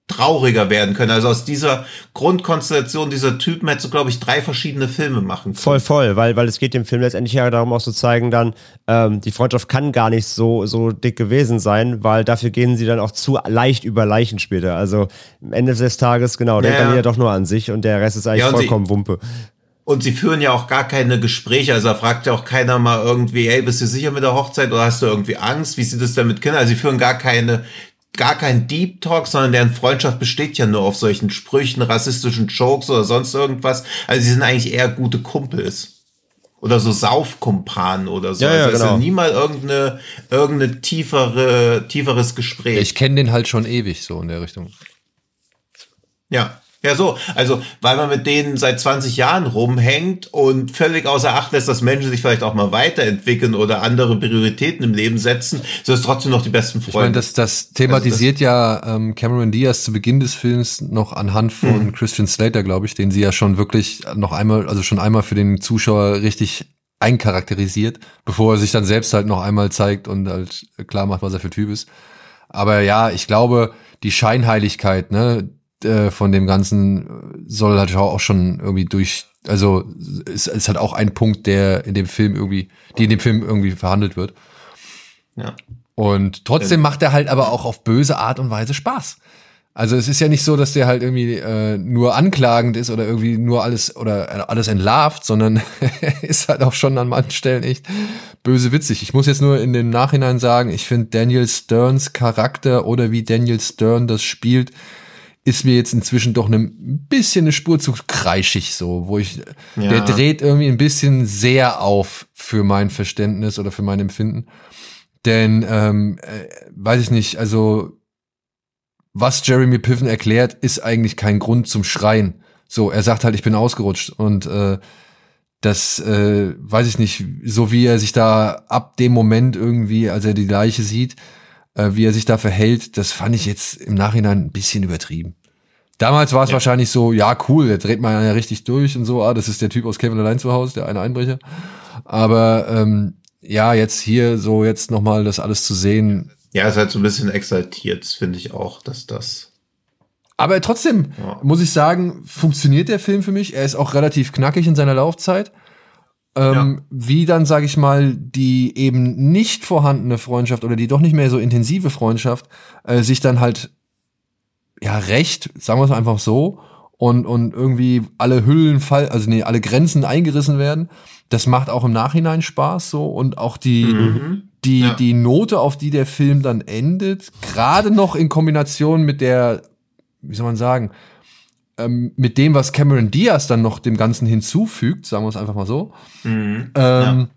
trauriger werden können. Also aus dieser Grundkonstellation dieser Typen hättest du, glaube ich, drei verschiedene Filme machen können. Voll, voll, weil, weil es geht dem Film letztendlich ja darum, auch zu zeigen dann, ähm, die Freundschaft kann gar nicht so, so dick gewesen sein, weil dafür gehen sie dann auch zu leicht über Leichen später. Also am Ende des Tages, genau, denkt dann ja doch nur an sich und der Rest ist eigentlich ja, vollkommen sie, Wumpe. Und sie führen ja auch gar keine Gespräche, also da fragt ja auch keiner mal irgendwie, hey, bist du sicher mit der Hochzeit oder hast du irgendwie Angst? Wie sieht es denn mit Kindern? Also sie führen gar keine gar kein Deep Talk, sondern deren Freundschaft besteht ja nur auf solchen Sprüchen, rassistischen Jokes oder sonst irgendwas. Also sie sind eigentlich eher gute Kumpels. Oder so Saufkumpanen oder so. Ja, ja, also genau. ist nie mal irgendeine, irgendeine tiefere, tieferes Gespräch. Ich kenne den halt schon ewig so in der Richtung. Ja. Ja, so. Also, weil man mit denen seit 20 Jahren rumhängt und völlig außer Acht lässt, dass Menschen sich vielleicht auch mal weiterentwickeln oder andere Prioritäten im Leben setzen, so ist trotzdem noch die besten Freunde. Ich meine, das, das thematisiert also das, ja ähm, Cameron Diaz zu Beginn des Films noch anhand von mhm. Christian Slater, glaube ich, den sie ja schon wirklich noch einmal, also schon einmal für den Zuschauer richtig eincharakterisiert, bevor er sich dann selbst halt noch einmal zeigt und halt klar macht, was er für Typ ist. Aber ja, ich glaube, die Scheinheiligkeit, ne, äh, von dem Ganzen äh, soll halt auch schon irgendwie durch, also ist, ist halt auch ein Punkt, der in dem Film irgendwie, die in dem Film irgendwie verhandelt wird. Ja. Und trotzdem macht er halt aber auch auf böse Art und Weise Spaß. Also es ist ja nicht so, dass der halt irgendwie äh, nur anklagend ist oder irgendwie nur alles oder alles entlarvt, sondern ist halt auch schon an manchen Stellen echt böse witzig. Ich muss jetzt nur in dem Nachhinein sagen, ich finde Daniel Sterns Charakter oder wie Daniel Stern das spielt, ist mir jetzt inzwischen doch ein bisschen eine Spur zu kreischig so, wo ich, ja. der dreht irgendwie ein bisschen sehr auf für mein Verständnis oder für mein Empfinden. Denn, ähm, äh, weiß ich nicht, also was Jeremy Piven erklärt, ist eigentlich kein Grund zum Schreien. So, er sagt halt, ich bin ausgerutscht und äh, das äh, weiß ich nicht, so wie er sich da ab dem Moment irgendwie, als er die Leiche sieht, äh, wie er sich da verhält, das fand ich jetzt im Nachhinein ein bisschen übertrieben. Damals war es ja. wahrscheinlich so, ja, cool, jetzt dreht man ja richtig durch und so, ah, das ist der Typ aus Kevin allein zu Hause, der eine Einbrecher. Aber ähm, ja, jetzt hier so jetzt nochmal das alles zu sehen. Ja, ist halt so ein bisschen exaltiert, finde ich auch, dass das. Aber trotzdem, ja. muss ich sagen, funktioniert der Film für mich. Er ist auch relativ knackig in seiner Laufzeit. Ähm, ja. Wie dann, sage ich mal, die eben nicht vorhandene Freundschaft oder die doch nicht mehr so intensive Freundschaft äh, sich dann halt ja recht, sagen wir es einfach so, und, und irgendwie alle Hüllen fall, also nee, alle Grenzen eingerissen werden. Das macht auch im Nachhinein Spaß so und auch die, mhm. die, ja. die Note, auf die der Film dann endet, gerade noch in Kombination mit der, wie soll man sagen, ähm, mit dem, was Cameron Diaz dann noch dem Ganzen hinzufügt, sagen wir es einfach mal so, mhm. ähm, ja.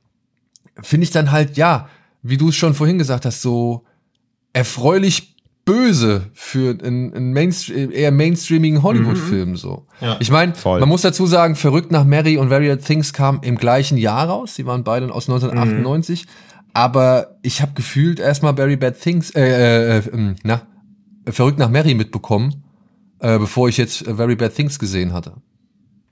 finde ich dann halt, ja, wie du es schon vorhin gesagt hast, so erfreulich böse für einen, Mainstream, eher mainstreamigen Hollywood-Film mhm. so. Ja, ich meine, man muss dazu sagen, Verrückt nach Mary und Various Things kamen im gleichen Jahr raus. Sie waren beide aus 1998. Mhm. Aber ich habe gefühlt erstmal Very Bad Things, äh, äh, äh, ähm, na, Verrückt nach Mary mitbekommen äh, bevor ich jetzt Very Bad Things gesehen hatte.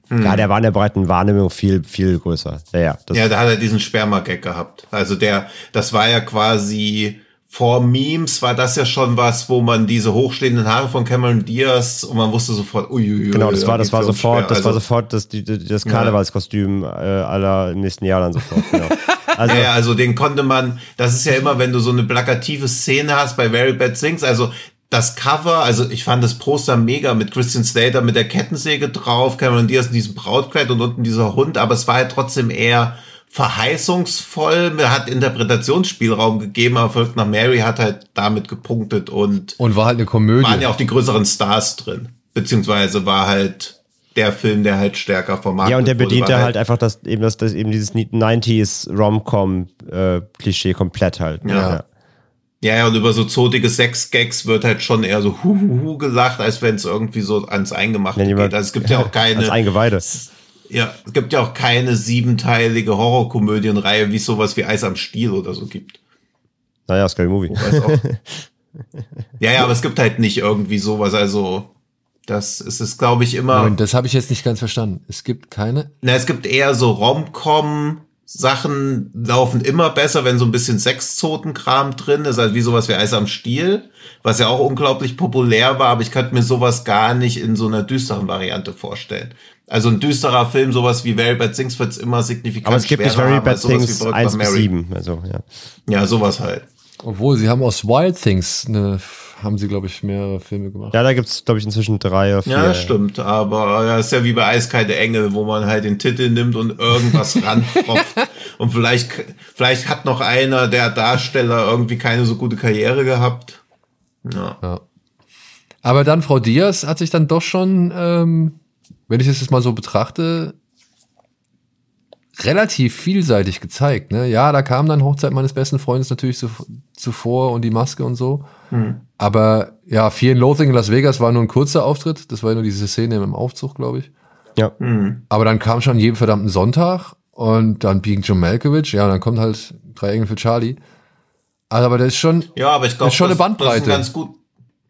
Ja, der war in der breiten Wahrnehmung viel, viel größer. Ja, ja. Das, Ja, da hat er diesen Sperma-Gag gehabt. Also der, das war ja quasi vor Memes war das ja schon was, wo man diese hochstehenden Haare von Cameron Diaz und man wusste sofort, uiuiui. genau, das da war, das war sofort, das war Also- sofort das, die, die, das Karnevalskostüm äh, aller im nächsten Jahr dann sofort. Genau. Also, ja, also den konnte man, das ist ja immer, wenn du so eine plakative Szene hast bei Very Bad Things, also das Cover, also ich fand das Poster mega mit Christian Slater mit der Kettensäge drauf, Cameron Diaz in diesem Brautkleid und unten dieser Hund, aber es war halt trotzdem eher verheißungsvoll, mir hat Interpretationsspielraum gegeben, aber Verrückt nach Mary hat halt damit gepunktet und Und war halt eine Komödie. waren ja auch die größeren Stars drin, beziehungsweise war halt der Film, der halt stärker vermarktet ja, und der bedient ja halt einfach das, eben das, das eben dieses 90s Rom-Com-Klischee komplett halt. ne? Ja. Ja, ja, und über so zotige Sex-Gags wird halt schon eher so hu, hu, hu gelacht, als wenn es irgendwie so ans Eingemachte jemand- geht. Also es gibt ja auch keine, Als Eingeweide. ja, es gibt ja auch keine siebenteilige Horrorkomödienreihe, wie es sowas wie Eis am Stiel oder so gibt. Naja, Scary Movie. Ja, ja, aber es gibt halt nicht irgendwie sowas, also das ist es, glaube ich, immer. Und das habe ich jetzt nicht ganz verstanden. Es gibt keine. Na, es gibt eher so Rom-Com. Sachen laufen immer besser, wenn so ein bisschen Sexzotenkram drin ist, also wie sowas wie Eis am Stiel, was ja auch unglaublich populär war, aber ich könnte mir sowas gar nicht in so einer düsteren Variante vorstellen. Also ein düsterer Film, sowas wie Very Bad Things wird's immer signifikant Aber es gibt nicht Very Bad Things Verrückt 1 nach bis Mary. 7. Also, ja. Ja, sowas halt. Obwohl, sie haben aus Wild Things eine, haben sie, glaube ich, mehrere Filme gemacht. ja, da gibt's glaube ich, inzwischen drei oder vier. Ja, das stimmt, aber das ist ja wie bei Eiskalte Engel, wo man halt den Titel nimmt und irgendwas ranfropft. Und vielleicht, vielleicht hat noch einer der Darsteller irgendwie keine so gute Karriere gehabt. Ja. Ja. Aber dann, Frau Diaz hat sich dann doch schon, ähm, wenn ich es jetzt mal so betrachte, relativ vielseitig gezeigt. Ne? Ja, da kam dann Hochzeit meines besten Freundes natürlich zu, zuvor und die Maske und so. Aber ja, Fear and Loathing in Las Vegas war nur ein kurzer Auftritt. Das war ja nur diese Szene im Aufzug, glaube ich. Ja. Aber dann kam schon jeden verdammten Sonntag und dann Being John Malkovich. Ja, und dann kommt halt Drei Engel für Charlie. Also, aber das ist schon, Ja, aber ich glaube, Ist schon das, eine Bandbreite. das ist ein ganz gut,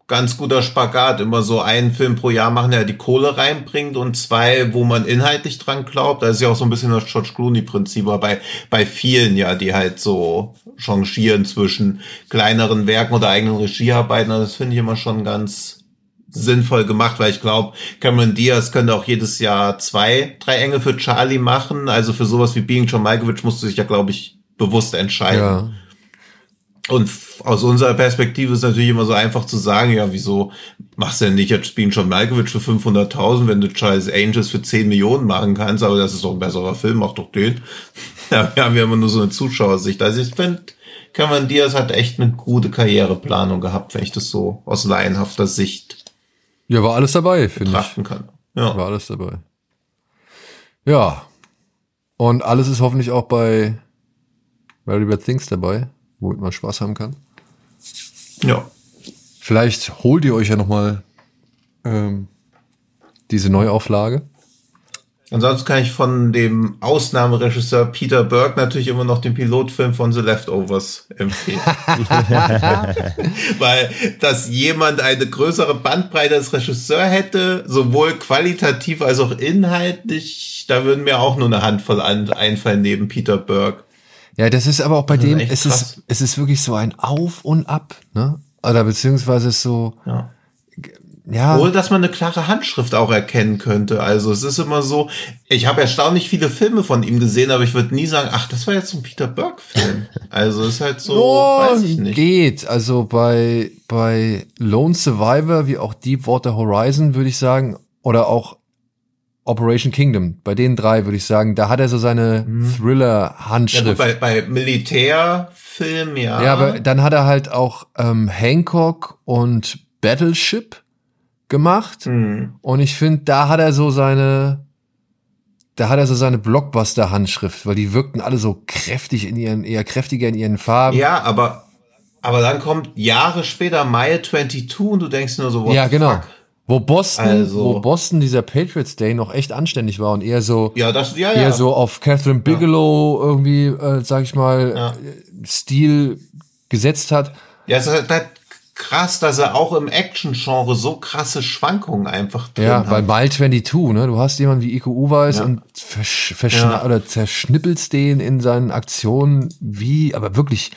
ganz guter Spagat. Immer so einen Film pro Jahr machen, der die Kohle reinbringt und zwei, wo man inhaltlich dran glaubt. Das ist ja auch so ein bisschen das George Clooney-Prinzip, aber bei, bei vielen ja, die halt so changieren zwischen kleineren Werken oder eigenen Regiearbeiten. Das finde ich immer schon ganz sinnvoll gemacht, weil ich glaube, Cameron Diaz könnte auch jedes Jahr zwei, drei Engel für Charlie machen. Also für sowas wie Being John Malkovich musst du dich ja, glaube ich, bewusst entscheiden. ja. Und aus unserer Perspektive ist natürlich immer so einfach zu sagen, ja, wieso machst du denn nicht jetzt Bean John Malkovich für 500.000, wenn du Charles Angels für 10 Millionen machen kannst, aber das ist doch ein besserer Film, mach doch den. Ja, wir haben ja immer nur so eine Zuschauersicht. Also ich finde, Cameron Diaz hat echt eine gute Karriereplanung gehabt, wenn ich das so aus laienhafter Sicht ja, war alles dabei, finde ich. betrachten kann. Ja. War alles dabei. Ja. Und alles ist hoffentlich auch bei Very Bad Things dabei, womit man Spaß haben kann. ja. Vielleicht holt ihr euch ja nochmal ähm, diese Neuauflage. Ansonsten kann ich von dem Ausnahmeregisseur Peter Berg natürlich immer noch den Pilotfilm von The Leftovers empfehlen. Weil, dass jemand eine größere Bandbreite als Regisseur hätte, sowohl qualitativ als auch inhaltlich, da würden mir auch nur eine Handvoll an einfallen neben Peter Berg. Ja, das ist aber auch bei dem, es krass. ist, es ist wirklich so ein Auf und Ab, ne? Oder beziehungsweise so, Ja. ja, Ohne dass man eine klare Handschrift auch erkennen könnte. Also es ist immer so, ich habe erstaunlich viele Filme von ihm gesehen, aber ich würde nie sagen, ach, das war jetzt so ein Peter Berg-Film. Also es ist halt so, Oh, weiß ich nicht. geht. Also bei, bei Lone Survivor, wie auch Deepwater Horizon, würde ich sagen, oder auch Operation Kingdom, bei den drei würde ich sagen, da hat er so seine Mhm. Ja, Thriller-Handschrift. bei, bei Militärfilmen, ja. Ja, aber dann hat er halt auch ähm, Hancock und Battleship gemacht. Hm. Und ich finde, da hat er so seine, da hat er so seine Blockbuster-Handschrift, weil die wirkten alle so kräftig in ihren, eher kräftiger in ihren Farben. Ja, aber, aber dann kommt Jahre später Mile 22 und du denkst nur so, what ja the genau. fuck? Wo Boston, Also- wo Boston dieser Patriots Day noch echt anständig war und eher so, Ja, das, ja, eher ja. so auf Catherine Bigelow irgendwie, äh, sag ich mal, äh, Stil gesetzt hat. Ja, es hat, hat krass, dass er auch im Action-Genre so krasse Schwankungen einfach drin Ja, hat. bei Mile 22, ne? Du hast jemanden wie Iko Uweis und versch oder zerschnippelst den in seinen Aktionen wie, aber wirklich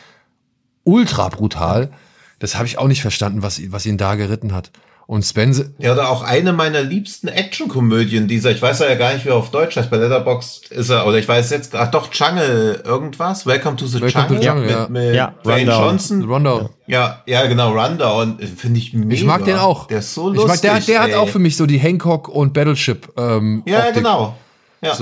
ultra brutal. Das habe ich auch nicht verstanden, was, was ihn da geritten hat. Und Spence, Ja, oder auch eine meiner liebsten Actionkomödien dieser, ich weiß ja gar nicht, wie er auf Deutsch heißt, bei Letterboxd ist er, oder ich weiß jetzt, ach doch, Jungle irgendwas, Welcome to the Welcome to Jungle, Jungle, mit, ja. mit Ja, Dwayne Rundown. Johnson. Rondo. Ja, ja, genau, Rundown, finde ich mega. Ich mag den auch. Der ist so ich lustig. mag, der, der hat auch für mich so die Hancock und Battleship. Ähm, Ja, Optik. genau. Ja.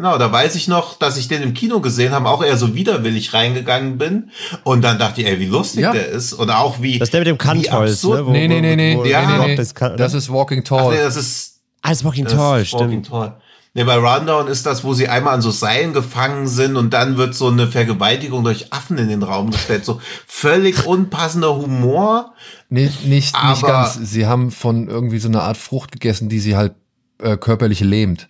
Genau, da weiß ich noch, dass ich den im Kino gesehen habe, auch eher so widerwillig reingegangen bin. Und dann dachte ich, ey, wie lustig Ja. der ist. Und auch wie. Das ist der mit dem Kantholz, absurd- ne? Nee, nee, nee, nee. wo- Ja. nee, nee, nee. Das kann- Das ist Walking Ach, Tall. nee, das ist. Ah, das ist Walking Das Tall, ist Walking stimmt. Tall. Nee, bei Rundown ist das, wo sie einmal an so Seilen gefangen sind und dann wird so eine Vergewaltigung durch Affen in den Raum gestellt. So völlig unpassender Humor. Nee, nicht, nicht Aber- ganz. Sie haben von irgendwie so einer Art Frucht gegessen, die sie halt äh, körperlich lähmt.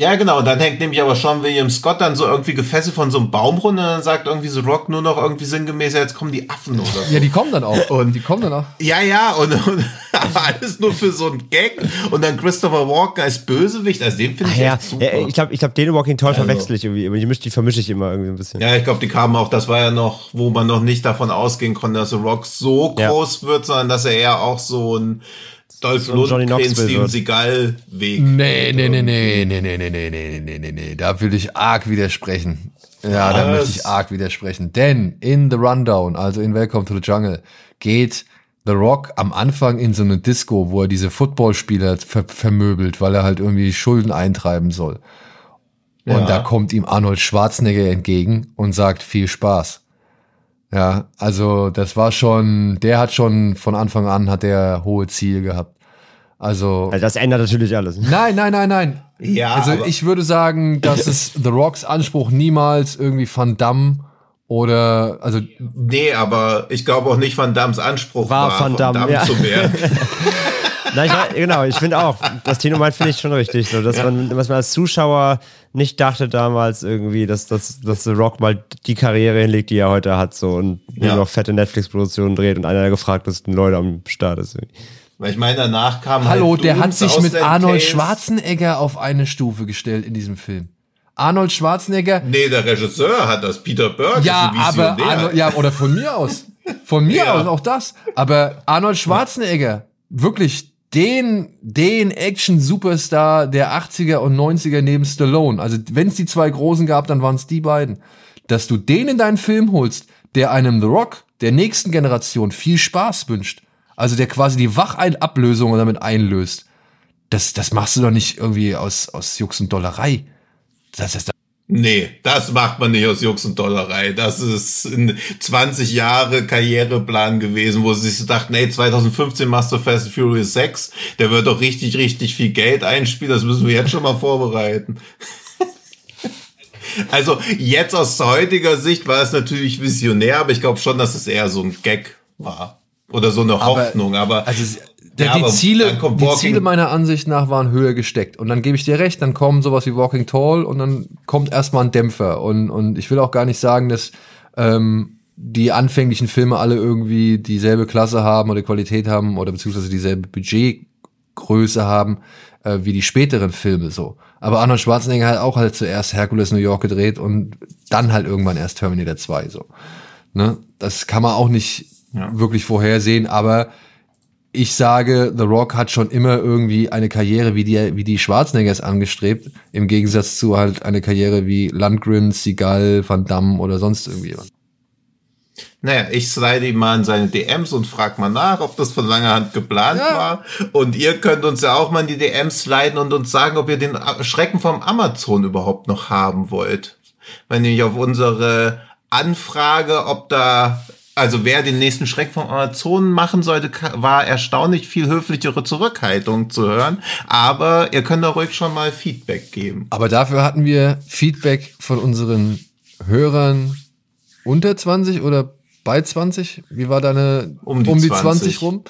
Ja, genau. Und dann hängt nämlich aber Sean William Scott dann so irgendwie gefesselt von so einem Baum runter und dann sagt irgendwie so Rock nur noch irgendwie sinngemäß, ja, jetzt kommen die Affen oder so. Ja, die kommen dann auch. Und- die kommen dann auch. Ja, ja, und, und aber alles nur für so einen Gag. Und dann Christopher Walken als Bösewicht, also den finde ich ja, echt super. ja, ich glaube, ich glaub, den Walking Tall Also. verwechsel ich irgendwie. immer. Die, die vermische ich immer irgendwie ein bisschen. Ja, ich glaube, die kamen auch, das war ja noch, wo man noch nicht davon ausgehen konnte, dass The Rock so Ja. groß wird, sondern dass er eher auch so ein Dolph So Lundgren, Knoxville Steven. Seagal Weg. Nee, nee, nee, nee, nee, nee, nee, nee, nee, nee, nee, nee. Da würde ich arg widersprechen. Ja, da Was? möchte ich arg widersprechen. Denn in The Rundown, also in Welcome to the Jungle, geht The Rock am Anfang in so eine Disco, wo er diese Footballspieler ver vermöbelt, weil er halt irgendwie Schulden eintreiben soll. Und Ja. da kommt ihm Arnold Schwarzenegger entgegen und sagt viel Spaß. Ja, also das war schon, der hat schon von Anfang an hat der hohe Ziele gehabt. Also Also das ändert natürlich alles. Nein, nein, nein, nein. Ja, also ich würde sagen, dass es The Rocks Anspruch niemals irgendwie Van Damme oder also Nee, aber ich glaube auch nicht Van Dams Anspruch War war, Van Damme, ja. zu werden. Nein, ich war, genau, ich finde auch, das Tino meint, finde ich schon richtig. So, dass, man, dass man als Zuschauer nicht dachte damals irgendwie, dass, dass, dass The Rock mal die Karriere hinlegt, die er heute hat, so und Ja. nur noch fette Netflix-Produktionen dreht und einer der gefragtesten Leute am Start ist. irgendwie. Weil ich meine, danach kam Hallo, halt der hat sich mit Arnold Case. Schwarzenegger auf eine Stufe gestellt in diesem Film. Arnold Schwarzenegger Nee, der Regisseur hat das, Peter Burke Ja, aber. Arnold, ja, oder von mir aus. Von mir Ja. aus auch das. Aber Arnold Schwarzenegger, wirklich den, den Action-Superstar der 80er und 90er neben Stallone. Also wenn es die zwei Großen gab, dann waren es die beiden. Dass du den in deinen Film holst, der einem The Rock, der nächsten Generation, viel Spaß wünscht. Also der quasi die Wacheinablösung damit einlöst. Das, das machst du doch nicht irgendwie aus, aus Jux und Dollerei. Das ist, Nee, das macht man nicht aus Jux und Dollerei. Das ist ein 20 Jahre Karriereplan gewesen, wo sie sich so dachten, ey, 2015 machst du Fast and Furious 6, der wird doch richtig, richtig viel Geld einspielen, das müssen wir jetzt schon mal vorbereiten. Also jetzt aus heutiger Sicht war es natürlich visionär, aber ich glaube schon, dass es eher so ein Gag war. Oder so eine Hoffnung, aber, Also der, Ja, die, Ziele, die Ziele meiner Ansicht nach waren höher gesteckt. Und dann gebe ich dir recht, dann kommen sowas wie Walking Tall und dann kommt erstmal ein Dämpfer. Und, und ich will auch gar nicht sagen, dass ähm, die anfänglichen Filme alle irgendwie dieselbe Klasse haben oder Qualität haben oder beziehungsweise dieselbe Budgetgröße haben äh, wie die späteren Filme so. Aber Arnold Schwarzenegger hat auch halt zuerst Hercules New York gedreht und dann halt irgendwann erst Terminator 2 so. Ne? Das kann man auch nicht wirklich vorhersehen, aber ich sage, The Rock hat schon immer irgendwie eine Karriere wie die, wie die Schwarzeneggers angestrebt, im Gegensatz zu halt eine Karriere wie Landgren, Seagal, Van Damme oder sonst irgendwie. Naja, ich slide ihm mal in seine DMs und frag mal nach, ob das von langer Hand geplant Ja. war. Und ihr könnt uns ja auch mal in die DMs sliden und uns sagen, ob ihr den Schrecken vom Amazon überhaupt noch haben wollt. Wenn nämlich auf unsere Anfrage, ob da, also wer den nächsten Schreck vom Amazon machen sollte, war erstaunlich viel höflichere Zurückhaltung zu hören. Aber ihr könnt da ruhig schon mal Feedback geben. Aber dafür hatten wir Feedback von unseren Hörern unter 20 oder bei 20? Wie war deine Um die 20 rum?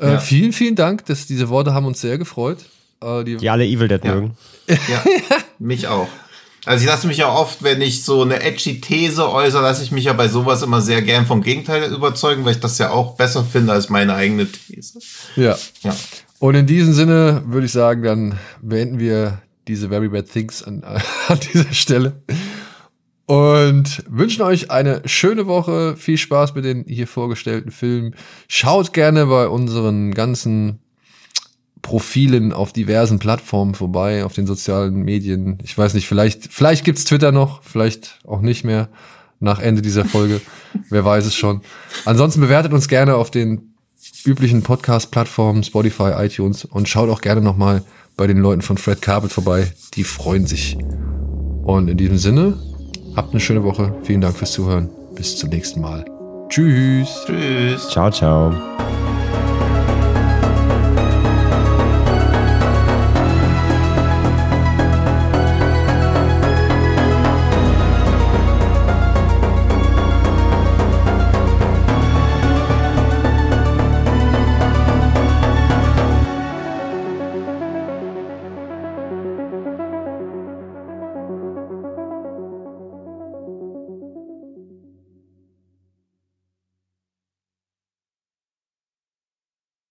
Äh, Ja. Vielen, vielen Dank. dass diese Worte haben uns sehr gefreut. Äh, die, Die alle Evil Dead Ja. mögen. Ja, mich auch. Also ich lasse mich ja oft, wenn ich so eine edgy These äußere, lasse ich mich ja bei sowas immer sehr gern vom Gegenteil überzeugen, weil ich das ja auch besser finde als meine eigene These. Ja. Ja. Und in diesem Sinne würde ich sagen, dann beenden wir diese Very Bad Things an, an dieser Stelle. Und wünschen euch eine schöne Woche. Viel Spaß mit den hier vorgestellten Filmen. Schaut gerne bei unseren ganzen Profilen auf diversen Plattformen vorbei, auf den sozialen Medien. Ich weiß nicht, vielleicht, vielleicht gibt's Twitter noch, vielleicht auch nicht mehr nach Ende dieser Folge. Wer weiß es schon. Ansonsten bewertet uns gerne auf den üblichen Podcast-Plattformen, Spotify, iTunes und schaut auch gerne nochmal bei den Leuten von Fred Carpet vorbei. Die freuen sich. Und in diesem Sinne, habt eine schöne Woche. Vielen Dank fürs Zuhören. Bis zum nächsten Mal. Tschüss. Tschüss. Ciao, ciao.